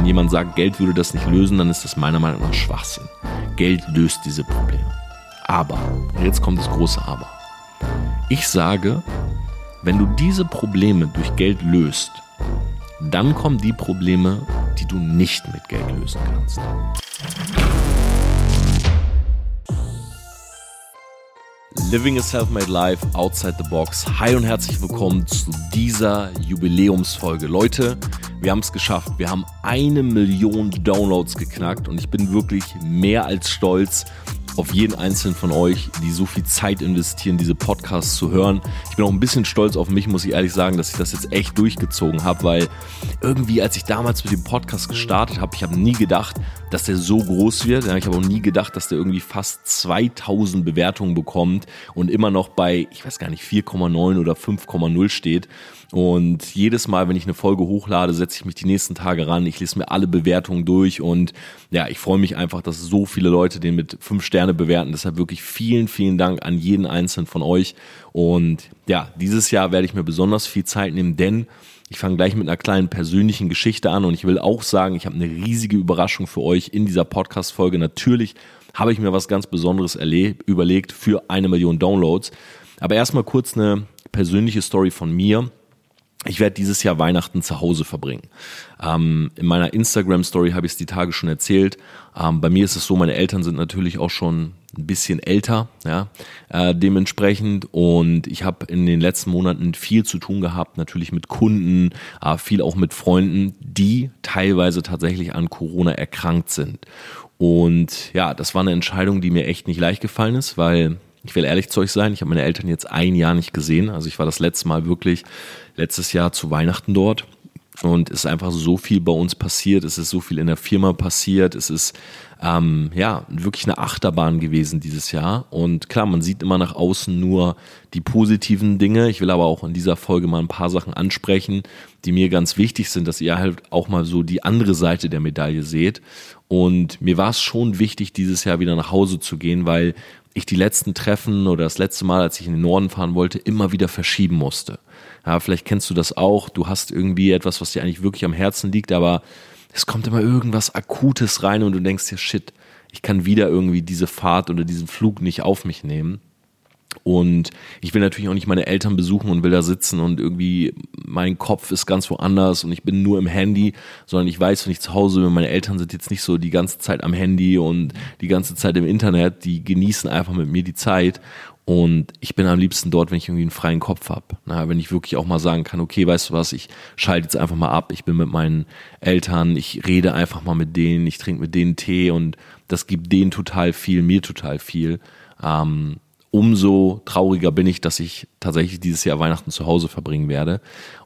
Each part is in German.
Wenn jemand sagt, Geld würde das nicht lösen, dann ist das meiner Meinung nach Schwachsinn. Geld löst diese Probleme. Aber, jetzt kommt das große Aber. Ich sage, wenn du diese Probleme durch Geld löst, dann kommen die Probleme, die du nicht mit Geld lösen kannst. Living a Self-Made Life Outside the Box. Hi und herzlich willkommen zu dieser Jubiläumsfolge. Leute, wir haben es geschafft. Wir haben eine Million Downloads geknackt und ich bin wirklich mehr als stolz auf jeden einzelnen von euch, die so viel Zeit investieren, diese Podcasts zu hören. Ich bin auch ein bisschen stolz auf mich, muss ich ehrlich sagen, dass ich das jetzt echt durchgezogen habe, weil irgendwie, als ich damals mit dem Podcast gestartet habe, ich habe nie gedacht, dass der so groß wird. ich habe auch nie gedacht, dass der irgendwie fast 2000 Bewertungen bekommt und immer noch bei, ich weiß gar nicht, 4,9 oder 5,0 steht. Und jedes Mal, wenn ich eine Folge hochlade, setze ich mich die nächsten Tage ran. Ich lese mir alle Bewertungen durch und ja, ich freue mich einfach, dass so viele Leute den mit fünf Sterne bewerten. Deshalb wirklich vielen, vielen Dank an jeden einzelnen von euch. Und ja, dieses Jahr werde ich mir besonders viel Zeit nehmen, denn ich fange gleich mit einer kleinen persönlichen Geschichte an und ich will auch sagen, ich habe eine riesige Überraschung für euch in dieser Podcast-Folge. Natürlich habe ich mir was ganz Besonderes überlegt für eine Million Downloads. Aber erstmal kurz eine persönliche Story von mir ich werde dieses Jahr Weihnachten zu Hause verbringen. Ähm, in meiner Instagram-Story habe ich es die Tage schon erzählt. Ähm, bei mir ist es so, meine Eltern sind natürlich auch schon ein bisschen älter, ja, äh, dementsprechend. Und ich habe in den letzten Monaten viel zu tun gehabt, natürlich mit Kunden, äh, viel auch mit Freunden, die teilweise tatsächlich an Corona erkrankt sind. Und ja, das war eine Entscheidung, die mir echt nicht leicht gefallen ist, weil ich will ehrlich zu euch sein, ich habe meine Eltern jetzt ein Jahr nicht gesehen. Also ich war das letzte Mal wirklich letztes Jahr zu Weihnachten dort. Und es ist einfach so viel bei uns passiert, es ist so viel in der Firma passiert, es ist ähm, ja wirklich eine Achterbahn gewesen dieses Jahr. Und klar, man sieht immer nach außen nur die positiven Dinge. Ich will aber auch in dieser Folge mal ein paar Sachen ansprechen, die mir ganz wichtig sind, dass ihr halt auch mal so die andere Seite der Medaille seht. Und mir war es schon wichtig, dieses Jahr wieder nach Hause zu gehen, weil ich die letzten Treffen oder das letzte Mal, als ich in den Norden fahren wollte, immer wieder verschieben musste. Ja, vielleicht kennst du das auch. Du hast irgendwie etwas, was dir eigentlich wirklich am Herzen liegt, aber es kommt immer irgendwas Akutes rein und du denkst dir, shit, ich kann wieder irgendwie diese Fahrt oder diesen Flug nicht auf mich nehmen. Und ich will natürlich auch nicht meine Eltern besuchen und will da sitzen und irgendwie mein Kopf ist ganz woanders und ich bin nur im Handy, sondern ich weiß, wenn ich zu Hause bin, meine Eltern sind jetzt nicht so die ganze Zeit am Handy und die ganze Zeit im Internet, die genießen einfach mit mir die Zeit und ich bin am liebsten dort, wenn ich irgendwie einen freien Kopf habe. wenn ich wirklich auch mal sagen kann, okay, weißt du was, ich schalte jetzt einfach mal ab, ich bin mit meinen Eltern, ich rede einfach mal mit denen, ich trinke mit denen Tee und das gibt denen total viel, mir total viel. Ähm, umso trauriger bin ich, dass ich tatsächlich dieses Jahr Weihnachten zu Hause verbringen werde.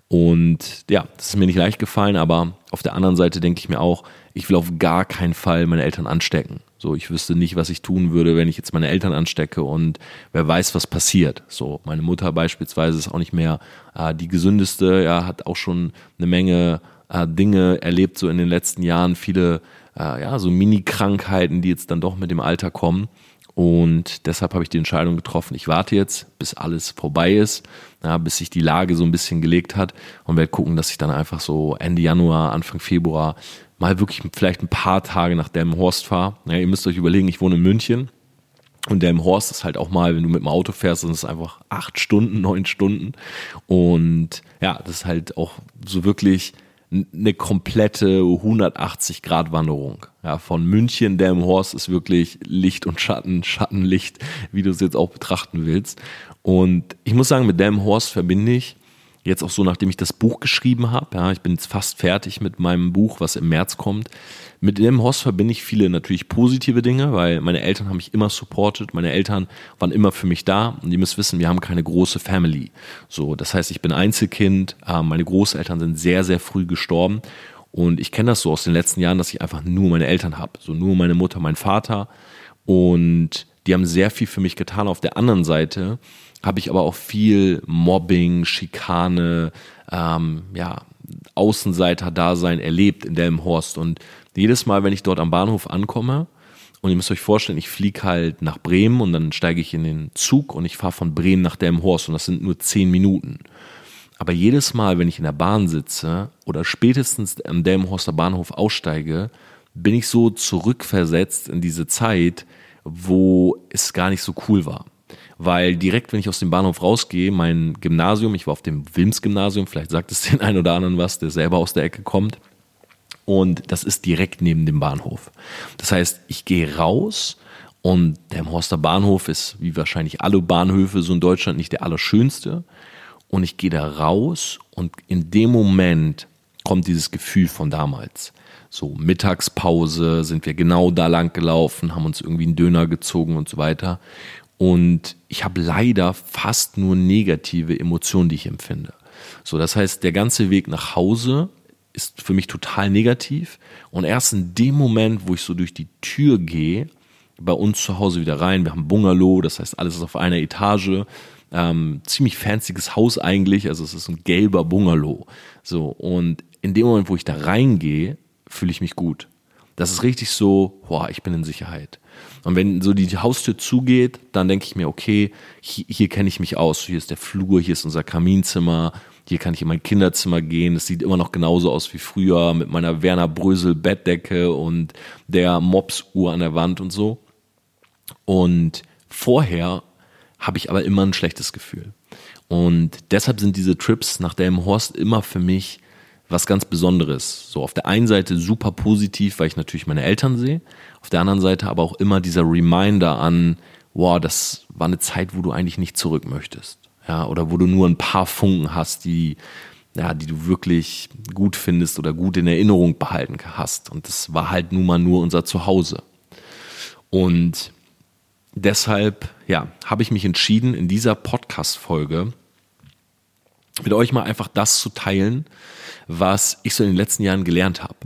Und ja, das ist mir nicht leicht gefallen, aber auf der anderen Seite denke ich mir auch, ich will auf gar keinen Fall meine Eltern anstecken. So, ich wüsste nicht, was ich tun würde, wenn ich jetzt meine Eltern anstecke und wer weiß, was passiert. So, meine Mutter beispielsweise ist auch nicht mehr äh, die gesündeste, ja, hat auch schon eine Menge äh, Dinge erlebt, so in den letzten Jahren, viele, äh, ja, so Mini-Krankheiten, die jetzt dann doch mit dem Alter kommen. Und deshalb habe ich die Entscheidung getroffen, ich warte jetzt, bis alles vorbei ist, ja, bis sich die Lage so ein bisschen gelegt hat und werde gucken, dass ich dann einfach so Ende Januar, Anfang Februar mal wirklich vielleicht ein paar Tage nach Delmenhorst fahre. Ja, ihr müsst euch überlegen, ich wohne in München und Delmenhorst ist halt auch mal, wenn du mit dem Auto fährst, sind es einfach acht Stunden, neun Stunden. Und ja, das ist halt auch so wirklich eine komplette 180 Grad Wanderung. Ja, von München, Delmenhorst ist wirklich Licht und Schatten, Schattenlicht, wie du es jetzt auch betrachten willst. Und ich muss sagen, mit Delmenhorst verbinde ich jetzt auch so, nachdem ich das Buch geschrieben habe, ja, ich bin jetzt fast fertig mit meinem Buch, was im März kommt. Mit dem Host verbinde ich viele natürlich positive Dinge, weil meine Eltern haben mich immer supportet, meine Eltern waren immer für mich da und ihr müsst wissen, wir haben keine große Family. So, das heißt, ich bin Einzelkind, äh, meine Großeltern sind sehr, sehr früh gestorben und ich kenne das so aus den letzten Jahren, dass ich einfach nur meine Eltern habe, so nur meine Mutter, mein Vater und die haben sehr viel für mich getan. Auf der anderen Seite habe ich aber auch viel Mobbing, Schikane, ähm, ja, Außenseiter-Dasein erlebt in Delmenhorst. Und jedes Mal, wenn ich dort am Bahnhof ankomme, und ihr müsst euch vorstellen, ich fliege halt nach Bremen und dann steige ich in den Zug und ich fahre von Bremen nach Delmenhorst und das sind nur zehn Minuten. Aber jedes Mal, wenn ich in der Bahn sitze oder spätestens am Delmenhorster Bahnhof aussteige, bin ich so zurückversetzt in diese Zeit, wo es gar nicht so cool war. Weil direkt, wenn ich aus dem Bahnhof rausgehe, mein Gymnasium, ich war auf dem Wilms-Gymnasium, vielleicht sagt es den einen oder anderen was, der selber aus der Ecke kommt. Und das ist direkt neben dem Bahnhof. Das heißt, ich gehe raus und der Horster Bahnhof ist, wie wahrscheinlich alle Bahnhöfe so in Deutschland, nicht der allerschönste. Und ich gehe da raus und in dem Moment kommt dieses Gefühl von damals. So Mittagspause sind wir genau da lang gelaufen, haben uns irgendwie einen Döner gezogen und so weiter. Und ich habe leider fast nur negative Emotionen, die ich empfinde. So, das heißt, der ganze Weg nach Hause ist für mich total negativ. Und erst in dem Moment, wo ich so durch die Tür gehe, bei uns zu Hause wieder rein. Wir haben Bungalow, das heißt, alles ist auf einer Etage. Ähm, ziemlich fancyes Haus eigentlich, also es ist ein gelber Bungalow. So, und in dem Moment, wo ich da reingehe, fühle ich mich gut. Das ist richtig so, boah, ich bin in Sicherheit. Und wenn so die Haustür zugeht, dann denke ich mir, okay, hier, hier kenne ich mich aus. Hier ist der Flur, hier ist unser Kaminzimmer, hier kann ich in mein Kinderzimmer gehen. Es sieht immer noch genauso aus wie früher mit meiner Werner Brösel Bettdecke und der Mops-Uhr an der Wand und so. Und vorher habe ich aber immer ein schlechtes Gefühl. Und deshalb sind diese Trips nach Delmenhorst immer für mich was ganz Besonderes. So auf der einen Seite super positiv, weil ich natürlich meine Eltern sehe, auf der anderen Seite aber auch immer dieser Reminder an, wow, das war eine Zeit, wo du eigentlich nicht zurück möchtest. Ja, oder wo du nur ein paar Funken hast, die, ja, die du wirklich gut findest oder gut in Erinnerung behalten hast. Und das war halt nun mal nur unser Zuhause. Und deshalb, ja, habe ich mich entschieden, in dieser Podcast-Folge mit euch mal einfach das zu teilen, was ich so in den letzten Jahren gelernt habe.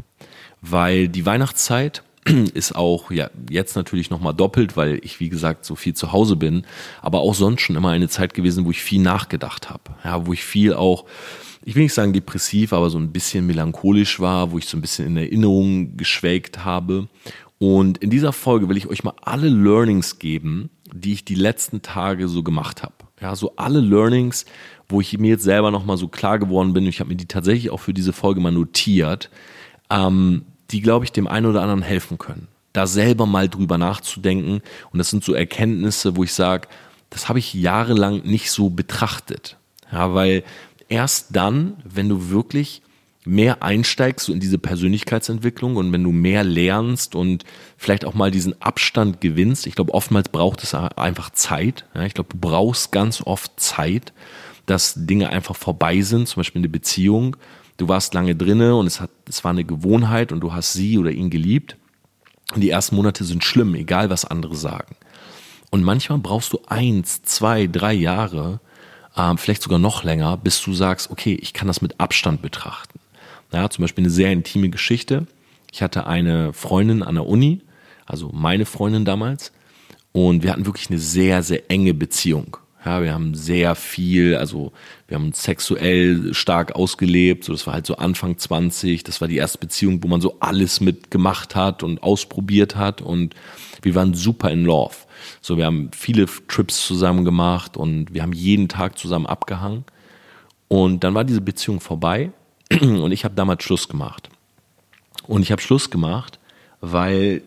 Weil die Weihnachtszeit ist auch ja jetzt natürlich nochmal doppelt, weil ich wie gesagt so viel zu Hause bin, aber auch sonst schon immer eine Zeit gewesen, wo ich viel nachgedacht habe. Ja, wo ich viel auch ich will nicht sagen depressiv, aber so ein bisschen melancholisch war, wo ich so ein bisschen in Erinnerung geschwelgt habe und in dieser Folge will ich euch mal alle Learnings geben, die ich die letzten Tage so gemacht habe. Ja, so alle Learnings, wo ich mir jetzt selber nochmal so klar geworden bin. Ich habe mir die tatsächlich auch für diese Folge mal notiert, ähm, die, glaube ich, dem einen oder anderen helfen können. Da selber mal drüber nachzudenken. Und das sind so Erkenntnisse, wo ich sage, das habe ich jahrelang nicht so betrachtet. Ja, weil erst dann, wenn du wirklich mehr einsteigst so in diese Persönlichkeitsentwicklung und wenn du mehr lernst und vielleicht auch mal diesen Abstand gewinnst, ich glaube, oftmals braucht es einfach Zeit. Ja, ich glaube, du brauchst ganz oft Zeit, dass Dinge einfach vorbei sind, zum Beispiel eine Beziehung. Du warst lange drinne und es hat, es war eine Gewohnheit und du hast sie oder ihn geliebt. Und die ersten Monate sind schlimm, egal was andere sagen. Und manchmal brauchst du eins, zwei, drei Jahre, äh, vielleicht sogar noch länger, bis du sagst, okay, ich kann das mit Abstand betrachten. Ja, zum Beispiel eine sehr intime Geschichte. Ich hatte eine Freundin an der Uni, also meine Freundin damals, und wir hatten wirklich eine sehr, sehr enge Beziehung. Ja, wir haben sehr viel, also wir haben sexuell stark ausgelebt, so das war halt so Anfang 20, das war die erste Beziehung, wo man so alles mitgemacht hat und ausprobiert hat und wir waren super in Love. So, wir haben viele Trips zusammen gemacht und wir haben jeden Tag zusammen abgehangen. Und dann war diese Beziehung vorbei Und ich habe damals Schluss gemacht. Und ich habe Schluss gemacht, weil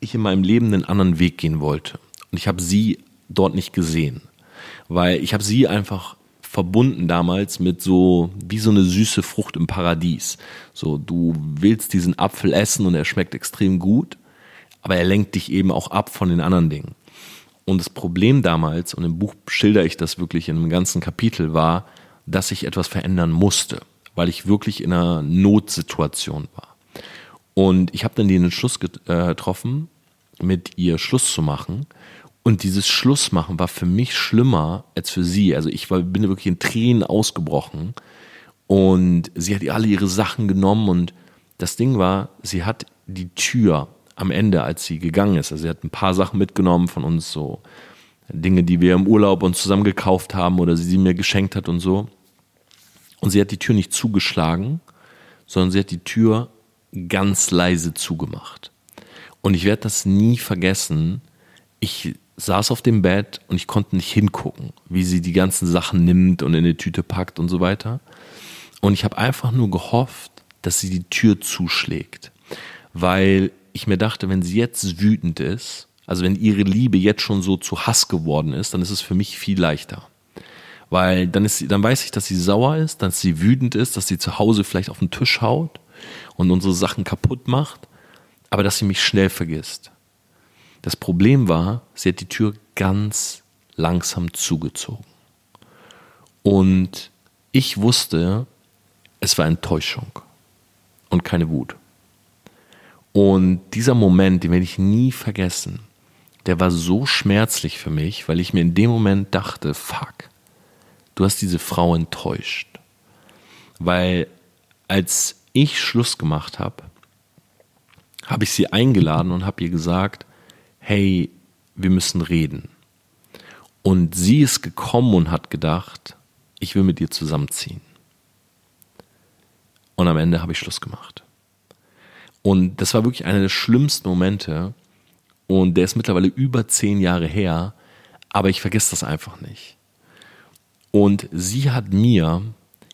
ich in meinem Leben einen anderen Weg gehen wollte. Und ich habe sie dort nicht gesehen. Weil ich habe sie einfach verbunden damals mit so, wie so eine süße Frucht im Paradies. So, du willst diesen Apfel essen und er schmeckt extrem gut, aber er lenkt dich eben auch ab von den anderen Dingen. Und das Problem damals, und im Buch schilder ich das wirklich in einem ganzen Kapitel, war, dass ich etwas verändern musste weil ich wirklich in einer Notsituation war. Und ich habe dann den Entschluss äh, getroffen, mit ihr Schluss zu machen. Und dieses Schlussmachen war für mich schlimmer als für sie. Also ich war, bin wirklich in Tränen ausgebrochen. Und sie hat alle ihre Sachen genommen. Und das Ding war, sie hat die Tür am Ende, als sie gegangen ist, also sie hat ein paar Sachen mitgenommen von uns, so Dinge, die wir im Urlaub uns zusammen gekauft haben oder sie mir geschenkt hat und so. Und sie hat die Tür nicht zugeschlagen, sondern sie hat die Tür ganz leise zugemacht. Und ich werde das nie vergessen. Ich saß auf dem Bett und ich konnte nicht hingucken, wie sie die ganzen Sachen nimmt und in eine Tüte packt und so weiter. Und ich habe einfach nur gehofft, dass sie die Tür zuschlägt, weil ich mir dachte, wenn sie jetzt wütend ist, also wenn ihre Liebe jetzt schon so zu Hass geworden ist, dann ist es für mich viel leichter. Weil dann ist sie, dann weiß ich, dass sie sauer ist, dass sie wütend ist, dass sie zu Hause vielleicht auf den Tisch haut und unsere Sachen kaputt macht, aber dass sie mich schnell vergisst. Das Problem war, sie hat die Tür ganz langsam zugezogen. Und ich wusste, es war Enttäuschung und keine Wut. Und dieser Moment, den werde ich nie vergessen, der war so schmerzlich für mich, weil ich mir in dem Moment dachte, fuck, du hast diese Frau enttäuscht. Weil als ich Schluss gemacht habe, habe ich sie eingeladen und habe ihr gesagt, hey, wir müssen reden. Und sie ist gekommen und hat gedacht, ich will mit dir zusammenziehen. Und am Ende habe ich Schluss gemacht. Und das war wirklich einer der schlimmsten Momente. Und der ist mittlerweile über zehn Jahre her. Aber ich vergesse das einfach nicht. Und sie hat mir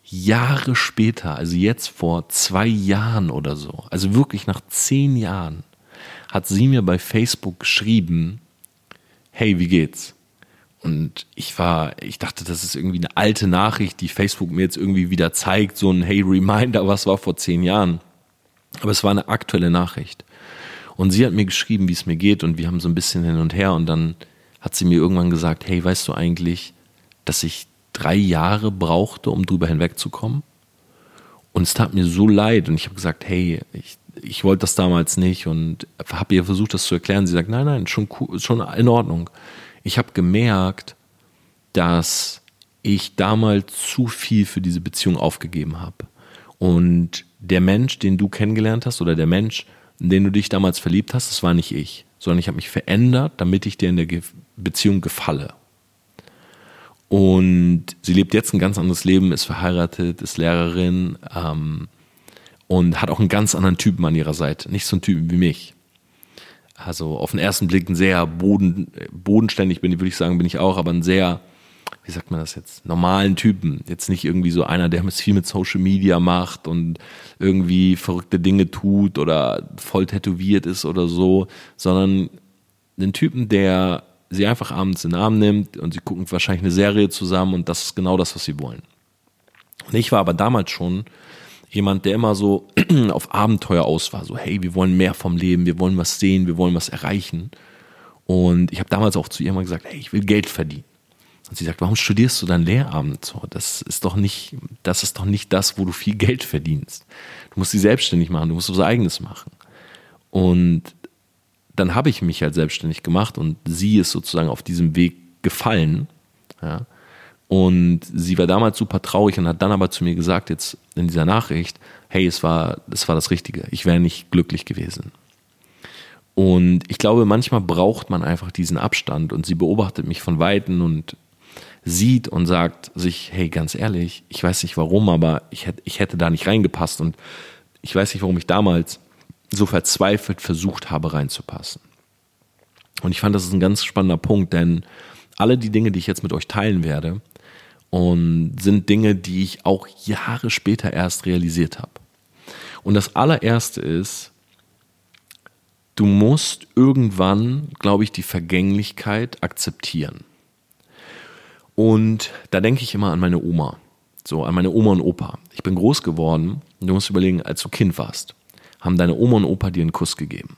Jahre später, also jetzt vor zwei Jahren oder so, also wirklich nach zehn Jahren, hat sie mir bei Facebook geschrieben, hey, wie geht's? Und ich war, ich dachte, das ist irgendwie eine alte Nachricht, die Facebook mir jetzt irgendwie wieder zeigt, so ein Hey Reminder, was war vor zehn Jahren. Aber es war eine aktuelle Nachricht. Und sie hat mir geschrieben, wie es mir geht und wir haben so ein bisschen hin und her und dann hat sie mir irgendwann gesagt, hey, weißt du eigentlich, dass ich drei Jahre brauchte, um drüber hinwegzukommen? Und es tat mir so leid und ich habe gesagt, hey, ich, ich wollte das damals nicht und habe ihr versucht, das zu erklären. Sie sagt, nein, nein, schon, schon in Ordnung ich habe gemerkt, dass ich damals zu viel für diese Beziehung aufgegeben habe. Und der Mensch, den du kennengelernt hast, oder der Mensch, in den du dich damals verliebt hast, das war nicht ich, sondern ich habe mich verändert, damit ich dir in der Beziehung gefalle. Und sie lebt jetzt ein ganz anderes Leben, ist verheiratet, ist Lehrerin ähm, und hat auch einen ganz anderen Typen an ihrer Seite. Nicht so einen Typen wie mich also auf den ersten Blick ein sehr boden, bodenständig bin, würde ich sagen, bin ich auch, aber ein sehr, wie sagt man das jetzt, normalen Typen. Jetzt nicht irgendwie so einer, der viel mit Social Media macht und irgendwie verrückte Dinge tut oder voll tätowiert ist oder so, sondern einen Typen, der sie einfach abends in den Arm nimmt und sie gucken wahrscheinlich eine Serie zusammen und das ist genau das, was sie wollen. Und ich war aber damals schon jemand, der immer so auf Abenteuer aus war. So, hey, wir wollen mehr vom Leben, wir wollen was sehen, wir wollen was erreichen. Und ich habe damals auch zu ihr mal gesagt, hey, ich will Geld verdienen. Und sie sagt, warum studierst du dann Lehramt? So, das ist doch nicht, das ist doch nicht das, wo du viel Geld verdienst. Du musst sie selbstständig machen, du musst was eigenes machen. Und dann habe ich mich halt selbstständig gemacht und sie ist sozusagen auf diesem Weg gefallen. Ja. Und sie war damals super traurig und hat dann aber zu mir gesagt, jetzt in dieser Nachricht, hey, es war, es war das Richtige. Ich wäre nicht glücklich gewesen. Und ich glaube, manchmal braucht man einfach diesen Abstand und sie beobachtet mich von Weitem und sieht und sagt sich, hey, ganz ehrlich, ich weiß nicht warum, aber ich hätte, ich hätte da nicht reingepasst und ich weiß nicht, warum ich damals so verzweifelt versucht habe reinzupassen. Und ich fand, das ist ein ganz spannender Punkt, denn alle die Dinge, die ich jetzt mit euch teilen werde, und sind Dinge, die ich auch Jahre später erst realisiert habe. Und das allererste ist, du musst irgendwann, glaube ich, die Vergänglichkeit akzeptieren. Und da denke ich immer an meine Oma. So, an meine Oma und Opa. Ich bin groß geworden. Du musst überlegen, als du Kind warst, haben deine Oma und Opa dir einen Kuss gegeben.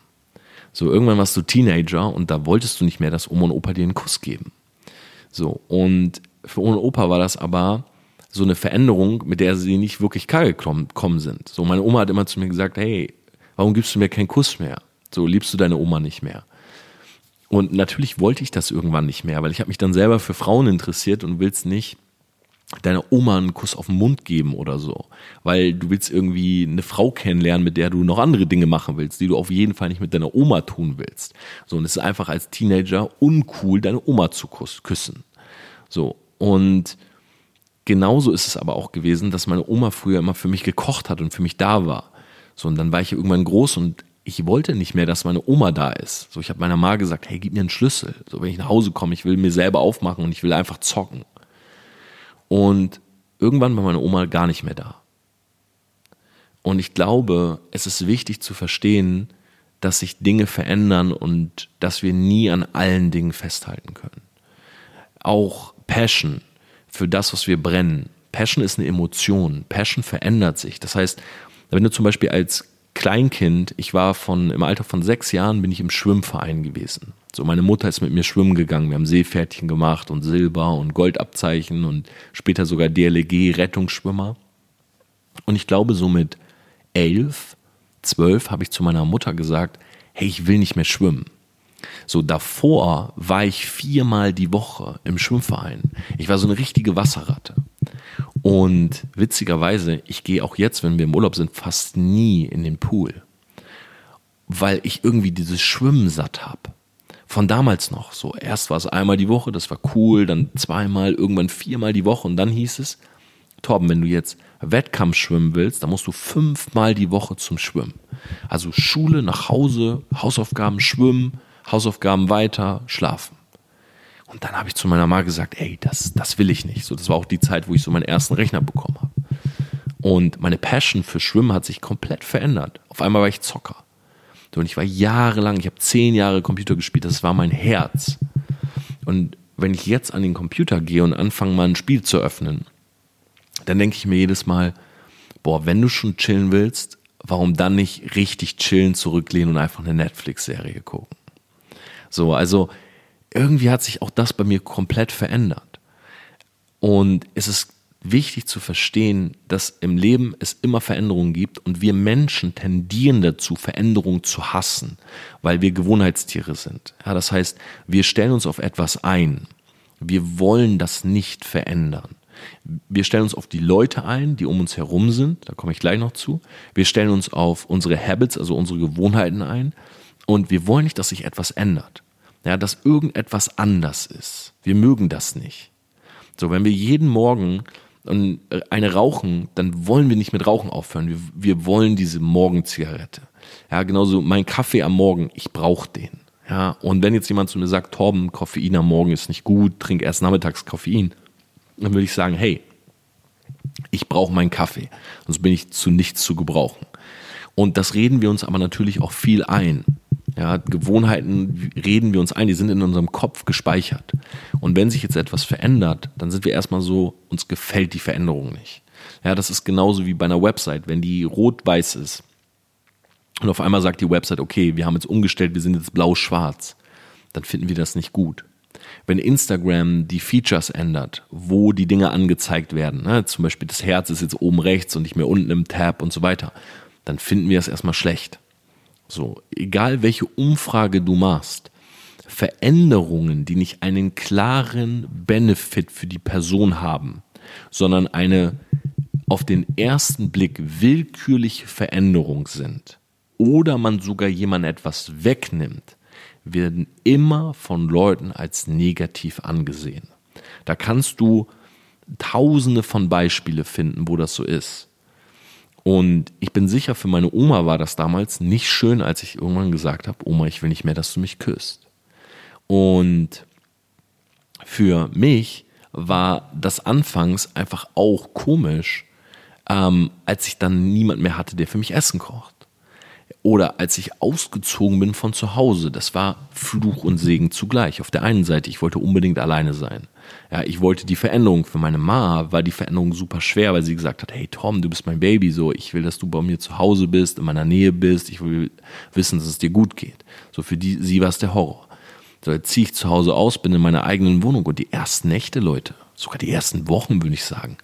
So, irgendwann warst du Teenager und da wolltest du nicht mehr, dass Oma und Opa dir einen Kuss geben. So, und für Oma und Opa war das aber so eine Veränderung, mit der sie nicht wirklich klar gekommen sind. So, meine Oma hat immer zu mir gesagt, hey, warum gibst du mir keinen Kuss mehr? So, liebst du deine Oma nicht mehr? Und natürlich wollte ich das irgendwann nicht mehr, weil ich habe mich dann selber für Frauen interessiert und willst nicht deiner Oma einen Kuss auf den Mund geben oder so, weil du willst irgendwie eine Frau kennenlernen, mit der du noch andere Dinge machen willst, die du auf jeden Fall nicht mit deiner Oma tun willst. So, und es ist einfach als Teenager uncool, deine Oma zu küssen. So, und genauso ist es aber auch gewesen, dass meine Oma früher immer für mich gekocht hat und für mich da war. So, und dann war ich irgendwann groß und ich wollte nicht mehr, dass meine Oma da ist. So, ich habe meiner Mama gesagt, hey, gib mir einen Schlüssel. So, wenn ich nach Hause komme, ich will mir selber aufmachen und ich will einfach zocken. Und irgendwann war meine Oma gar nicht mehr da. Und ich glaube, es ist wichtig zu verstehen, dass sich Dinge verändern und dass wir nie an allen Dingen festhalten können. Auch Passion für das, was wir brennen. Passion ist eine Emotion. Passion verändert sich. Das heißt, wenn du zum Beispiel als Kleinkind, ich war von, im Alter von sechs Jahren bin ich im Schwimmverein gewesen. So, meine Mutter ist mit mir schwimmen gegangen. Wir haben Seepferdchen gemacht und Silber und Goldabzeichen und später sogar DLG, Rettungsschwimmer. Und ich glaube, so mit elf, zwölf habe ich zu meiner Mutter gesagt, hey, ich will nicht mehr schwimmen. So davor war ich viermal die Woche im Schwimmverein. Ich war so eine richtige Wasserratte. Und witzigerweise, ich gehe auch jetzt, wenn wir im Urlaub sind, fast nie in den Pool, weil ich irgendwie dieses Schwimmen satt habe. Von damals noch. So, erst war es einmal die Woche, das war cool, dann zweimal, irgendwann viermal die Woche und dann hieß es, Torben, wenn du jetzt Wettkampf schwimmen willst, dann musst du fünfmal die Woche zum Schwimmen. Also Schule, nach Hause, Hausaufgaben, Schwimmen, Hausaufgaben weiter, schlafen. Und dann habe ich zu meiner Mama gesagt, ey, das, das will ich nicht. So, das war auch die Zeit, wo ich so meinen ersten Rechner bekommen habe. Und meine Passion für Schwimmen hat sich komplett verändert. Auf einmal war ich Zocker. Und ich war jahrelang, ich habe zehn Jahre Computer gespielt, das war mein Herz. Und wenn ich jetzt an den Computer gehe und anfange, mal ein Spiel zu öffnen, dann denke ich mir jedes Mal, boah, wenn du schon chillen willst, warum dann nicht richtig chillen, zurücklehnen und einfach eine Netflix-Serie gucken? So, also irgendwie hat sich auch das bei mir komplett verändert. Und es ist wichtig zu verstehen, dass im Leben es immer Veränderungen gibt und wir Menschen tendieren dazu, Veränderungen zu hassen, weil wir Gewohnheitstiere sind. Ja, das heißt, wir stellen uns auf etwas ein. Wir wollen das nicht verändern. Wir stellen uns auf die Leute ein, die um uns herum sind, da komme ich gleich noch zu. Wir stellen uns auf unsere Habits, also unsere Gewohnheiten ein und wir wollen nicht, dass sich etwas ändert ja, dass irgendetwas anders ist. Wir mögen das nicht. So, wenn wir jeden Morgen äh, eine rauchen, dann wollen wir nicht mit Rauchen aufhören. Wir, wir wollen diese Morgenzigarette. Ja, genauso mein Kaffee am Morgen, ich brauche den. Ja, und wenn jetzt jemand zu mir sagt, Torben, Koffein am Morgen ist nicht gut, trink erst nachmittags Koffein, dann würde ich sagen, hey, ich brauche meinen Kaffee, sonst bin ich zu nichts zu gebrauchen. Und das reden wir uns aber natürlich auch viel ein. Ja, Gewohnheiten reden wir uns ein, die sind in unserem Kopf gespeichert. Und wenn sich jetzt etwas verändert, dann sind wir erstmal so, uns gefällt die Veränderung nicht. Ja, das ist genauso wie bei einer Website, wenn die rot-weiß ist und auf einmal sagt die Website, okay, wir haben jetzt umgestellt, wir sind jetzt blau-schwarz, dann finden wir das nicht gut. Wenn Instagram die Features ändert, wo die Dinge angezeigt werden, ne, zum Beispiel das Herz ist jetzt oben rechts und nicht mehr unten im Tab und so weiter, dann finden wir das erstmal schlecht. So, egal welche Umfrage du machst, Veränderungen, die nicht einen klaren Benefit für die Person haben, sondern eine auf den ersten Blick willkürliche Veränderung sind oder man sogar jemand etwas wegnimmt, werden immer von Leuten als negativ angesehen. Da kannst du tausende von Beispiele finden, wo das so ist. Und ich bin sicher, für meine Oma war das damals nicht schön, als ich irgendwann gesagt habe, Oma, ich will nicht mehr, dass du mich küsst. Und für mich war das anfangs einfach auch komisch, ähm, als ich dann niemand mehr hatte, der für mich Essen kocht oder als ich ausgezogen bin von zu Hause. Das war Fluch und Segen zugleich. Auf der einen Seite, ich wollte unbedingt alleine sein. Ja, ich wollte die Veränderung. Für meine Ma war die Veränderung super schwer, weil sie gesagt hat, hey Tom, du bist mein Baby, so, ich will, dass du bei mir zu Hause bist, in meiner Nähe bist, ich will wissen, dass es dir gut geht. So, für die, sie war es der Horror. So, jetzt ziehe ich zu Hause aus, bin in meiner eigenen Wohnung und die ersten Nächte, Leute, sogar die ersten Wochen, würde ich sagen,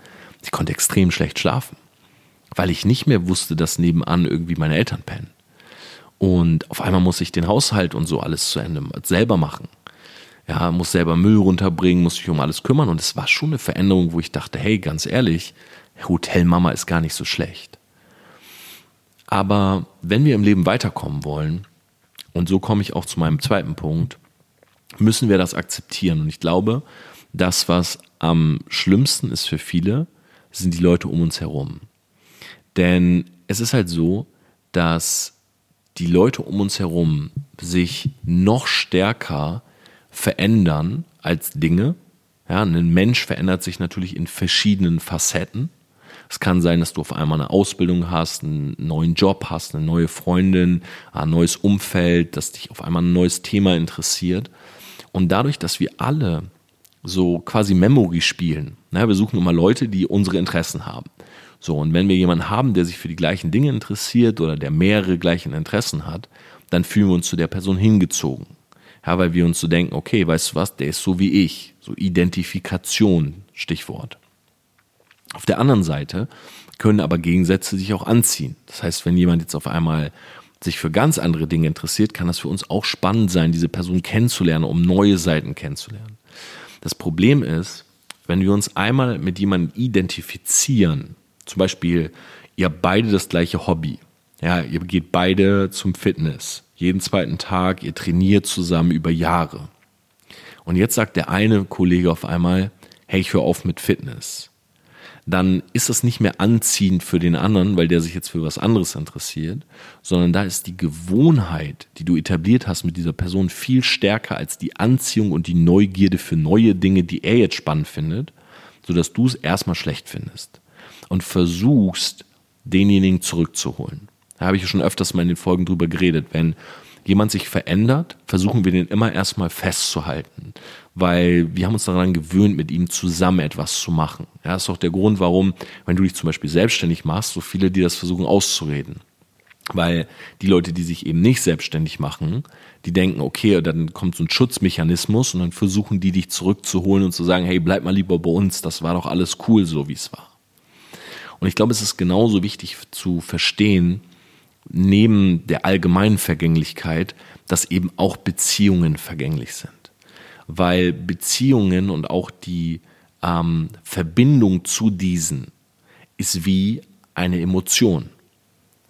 ich konnte extrem schlecht schlafen. Weil ich nicht mehr wusste, dass nebenan irgendwie meine Eltern pennen. Und auf einmal muss ich den Haushalt und so alles zu Ende selber machen. Ja, muss selber Müll runterbringen, muss sich um alles kümmern. Und es war schon eine Veränderung, wo ich dachte, hey, ganz ehrlich, Hotelmama ist gar nicht so schlecht. Aber wenn wir im Leben weiterkommen wollen, und so komme ich auch zu meinem zweiten Punkt, müssen wir das akzeptieren. Und ich glaube, das, was am schlimmsten ist für viele, sind die Leute um uns herum. Denn es ist halt so, dass die Leute um uns herum sich noch stärker verändern als Dinge. Ja, ein Mensch verändert sich natürlich in verschiedenen Facetten. Es kann sein, dass du auf einmal eine Ausbildung hast, einen neuen Job hast, eine neue Freundin, ein neues Umfeld, dass dich auf einmal ein neues Thema interessiert. Und dadurch, dass wir alle so quasi Memory spielen, ne, wir suchen immer Leute, die unsere Interessen haben. So, und wenn wir jemanden haben, der sich für die gleichen Dinge interessiert oder der mehrere gleichen Interessen hat, dann fühlen wir uns zu der Person hingezogen. Ja, weil wir uns so denken, okay, weißt du was, der ist so wie ich. So Identifikation, Stichwort. Auf der anderen Seite können aber Gegensätze sich auch anziehen. Das heißt, wenn jemand jetzt auf einmal sich für ganz andere Dinge interessiert, kann das für uns auch spannend sein, diese Person kennenzulernen, um neue Seiten kennenzulernen. Das Problem ist, wenn wir uns einmal mit jemandem identifizieren, zum Beispiel, ihr habt beide das gleiche Hobby, ja, ihr geht beide zum Fitness, jeden zweiten Tag, ihr trainiert zusammen über Jahre. Und jetzt sagt der eine Kollege auf einmal, hey, ich höre auf mit Fitness. Dann ist das nicht mehr anziehend für den anderen, weil der sich jetzt für was anderes interessiert, sondern da ist die Gewohnheit, die du etabliert hast mit dieser Person, viel stärker als die Anziehung und die Neugierde für neue Dinge, die er jetzt spannend findet, sodass du es erstmal schlecht findest und versuchst, denjenigen zurückzuholen. Da habe ich schon öfters mal in den Folgen drüber geredet. Wenn jemand sich verändert, versuchen wir den immer erstmal festzuhalten weil wir haben uns daran gewöhnt, mit ihm zusammen etwas zu machen. Ja, das ist auch der Grund, warum, wenn du dich zum Beispiel selbstständig machst, so viele dir das versuchen auszureden. Weil die Leute, die sich eben nicht selbstständig machen, die denken, okay, dann kommt so ein Schutzmechanismus und dann versuchen die dich zurückzuholen und zu sagen, hey, bleib mal lieber bei uns, das war doch alles cool, so wie es war. Und ich glaube, es ist genauso wichtig zu verstehen, neben der allgemeinen Vergänglichkeit, dass eben auch Beziehungen vergänglich sind weil Beziehungen und auch die ähm, Verbindung zu diesen ist wie eine Emotion.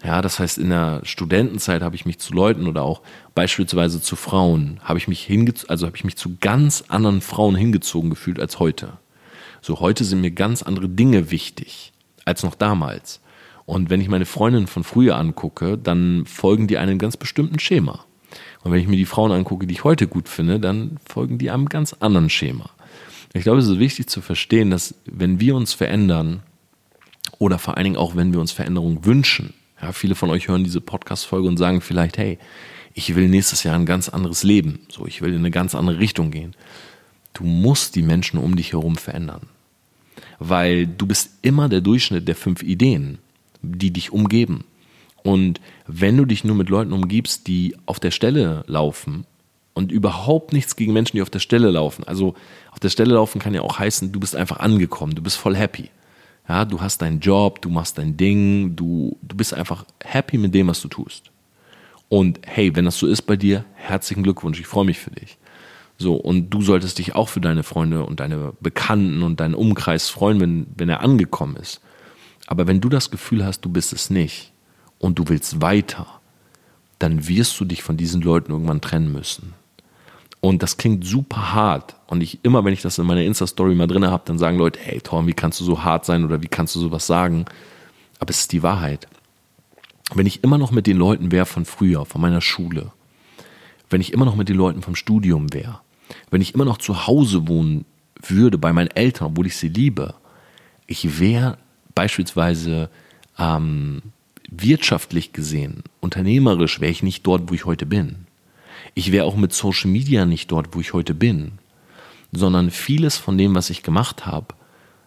Ja, das heißt, in der Studentenzeit habe ich mich zu Leuten oder auch beispielsweise zu Frauen, habe ich mich hingezogen, also habe ich mich zu ganz anderen Frauen hingezogen gefühlt als heute. So heute sind mir ganz andere Dinge wichtig als noch damals. Und wenn ich meine Freundinnen von früher angucke, dann folgen die einem ganz bestimmten Schema. Und wenn ich mir die Frauen angucke, die ich heute gut finde, dann folgen die einem ganz anderen Schema. Ich glaube, es ist wichtig zu verstehen, dass wenn wir uns verändern oder vor allen Dingen auch, wenn wir uns Veränderung wünschen, ja, viele von euch hören diese Podcast-Folge und sagen vielleicht, hey, ich will nächstes Jahr ein ganz anderes Leben, so, ich will in eine ganz andere Richtung gehen. Du musst die Menschen um dich herum verändern. Weil du bist immer der Durchschnitt der fünf Ideen, die dich umgeben. Und wenn du dich nur mit Leuten umgibst, die auf der Stelle laufen und überhaupt nichts gegen Menschen, die auf der Stelle laufen. Also auf der Stelle laufen kann ja auch heißen, du bist einfach angekommen, du bist voll happy. Ja, du hast deinen Job, du machst dein Ding, du, du bist einfach happy mit dem, was du tust. Und hey, wenn das so ist bei dir, herzlichen Glückwunsch, ich freue mich für dich. So, und du solltest dich auch für deine Freunde und deine Bekannten und deinen Umkreis freuen, wenn, wenn er angekommen ist. Aber wenn du das Gefühl hast, du bist es nicht, und du willst weiter, dann wirst du dich von diesen Leuten irgendwann trennen müssen. Und das klingt super hart. Und ich immer, wenn ich das in meiner Insta-Story mal drin habe, dann sagen Leute, hey Tom, wie kannst du so hart sein oder wie kannst du sowas sagen? Aber es ist die Wahrheit. Wenn ich immer noch mit den Leuten wäre von früher, von meiner Schule, wenn ich immer noch mit den Leuten vom Studium wäre, wenn ich immer noch zu Hause wohnen würde bei meinen Eltern, obwohl ich sie liebe, ich wäre beispielsweise ähm, wirtschaftlich gesehen, unternehmerisch wäre ich nicht dort, wo ich heute bin. Ich wäre auch mit Social Media nicht dort, wo ich heute bin. Sondern vieles von dem, was ich gemacht habe,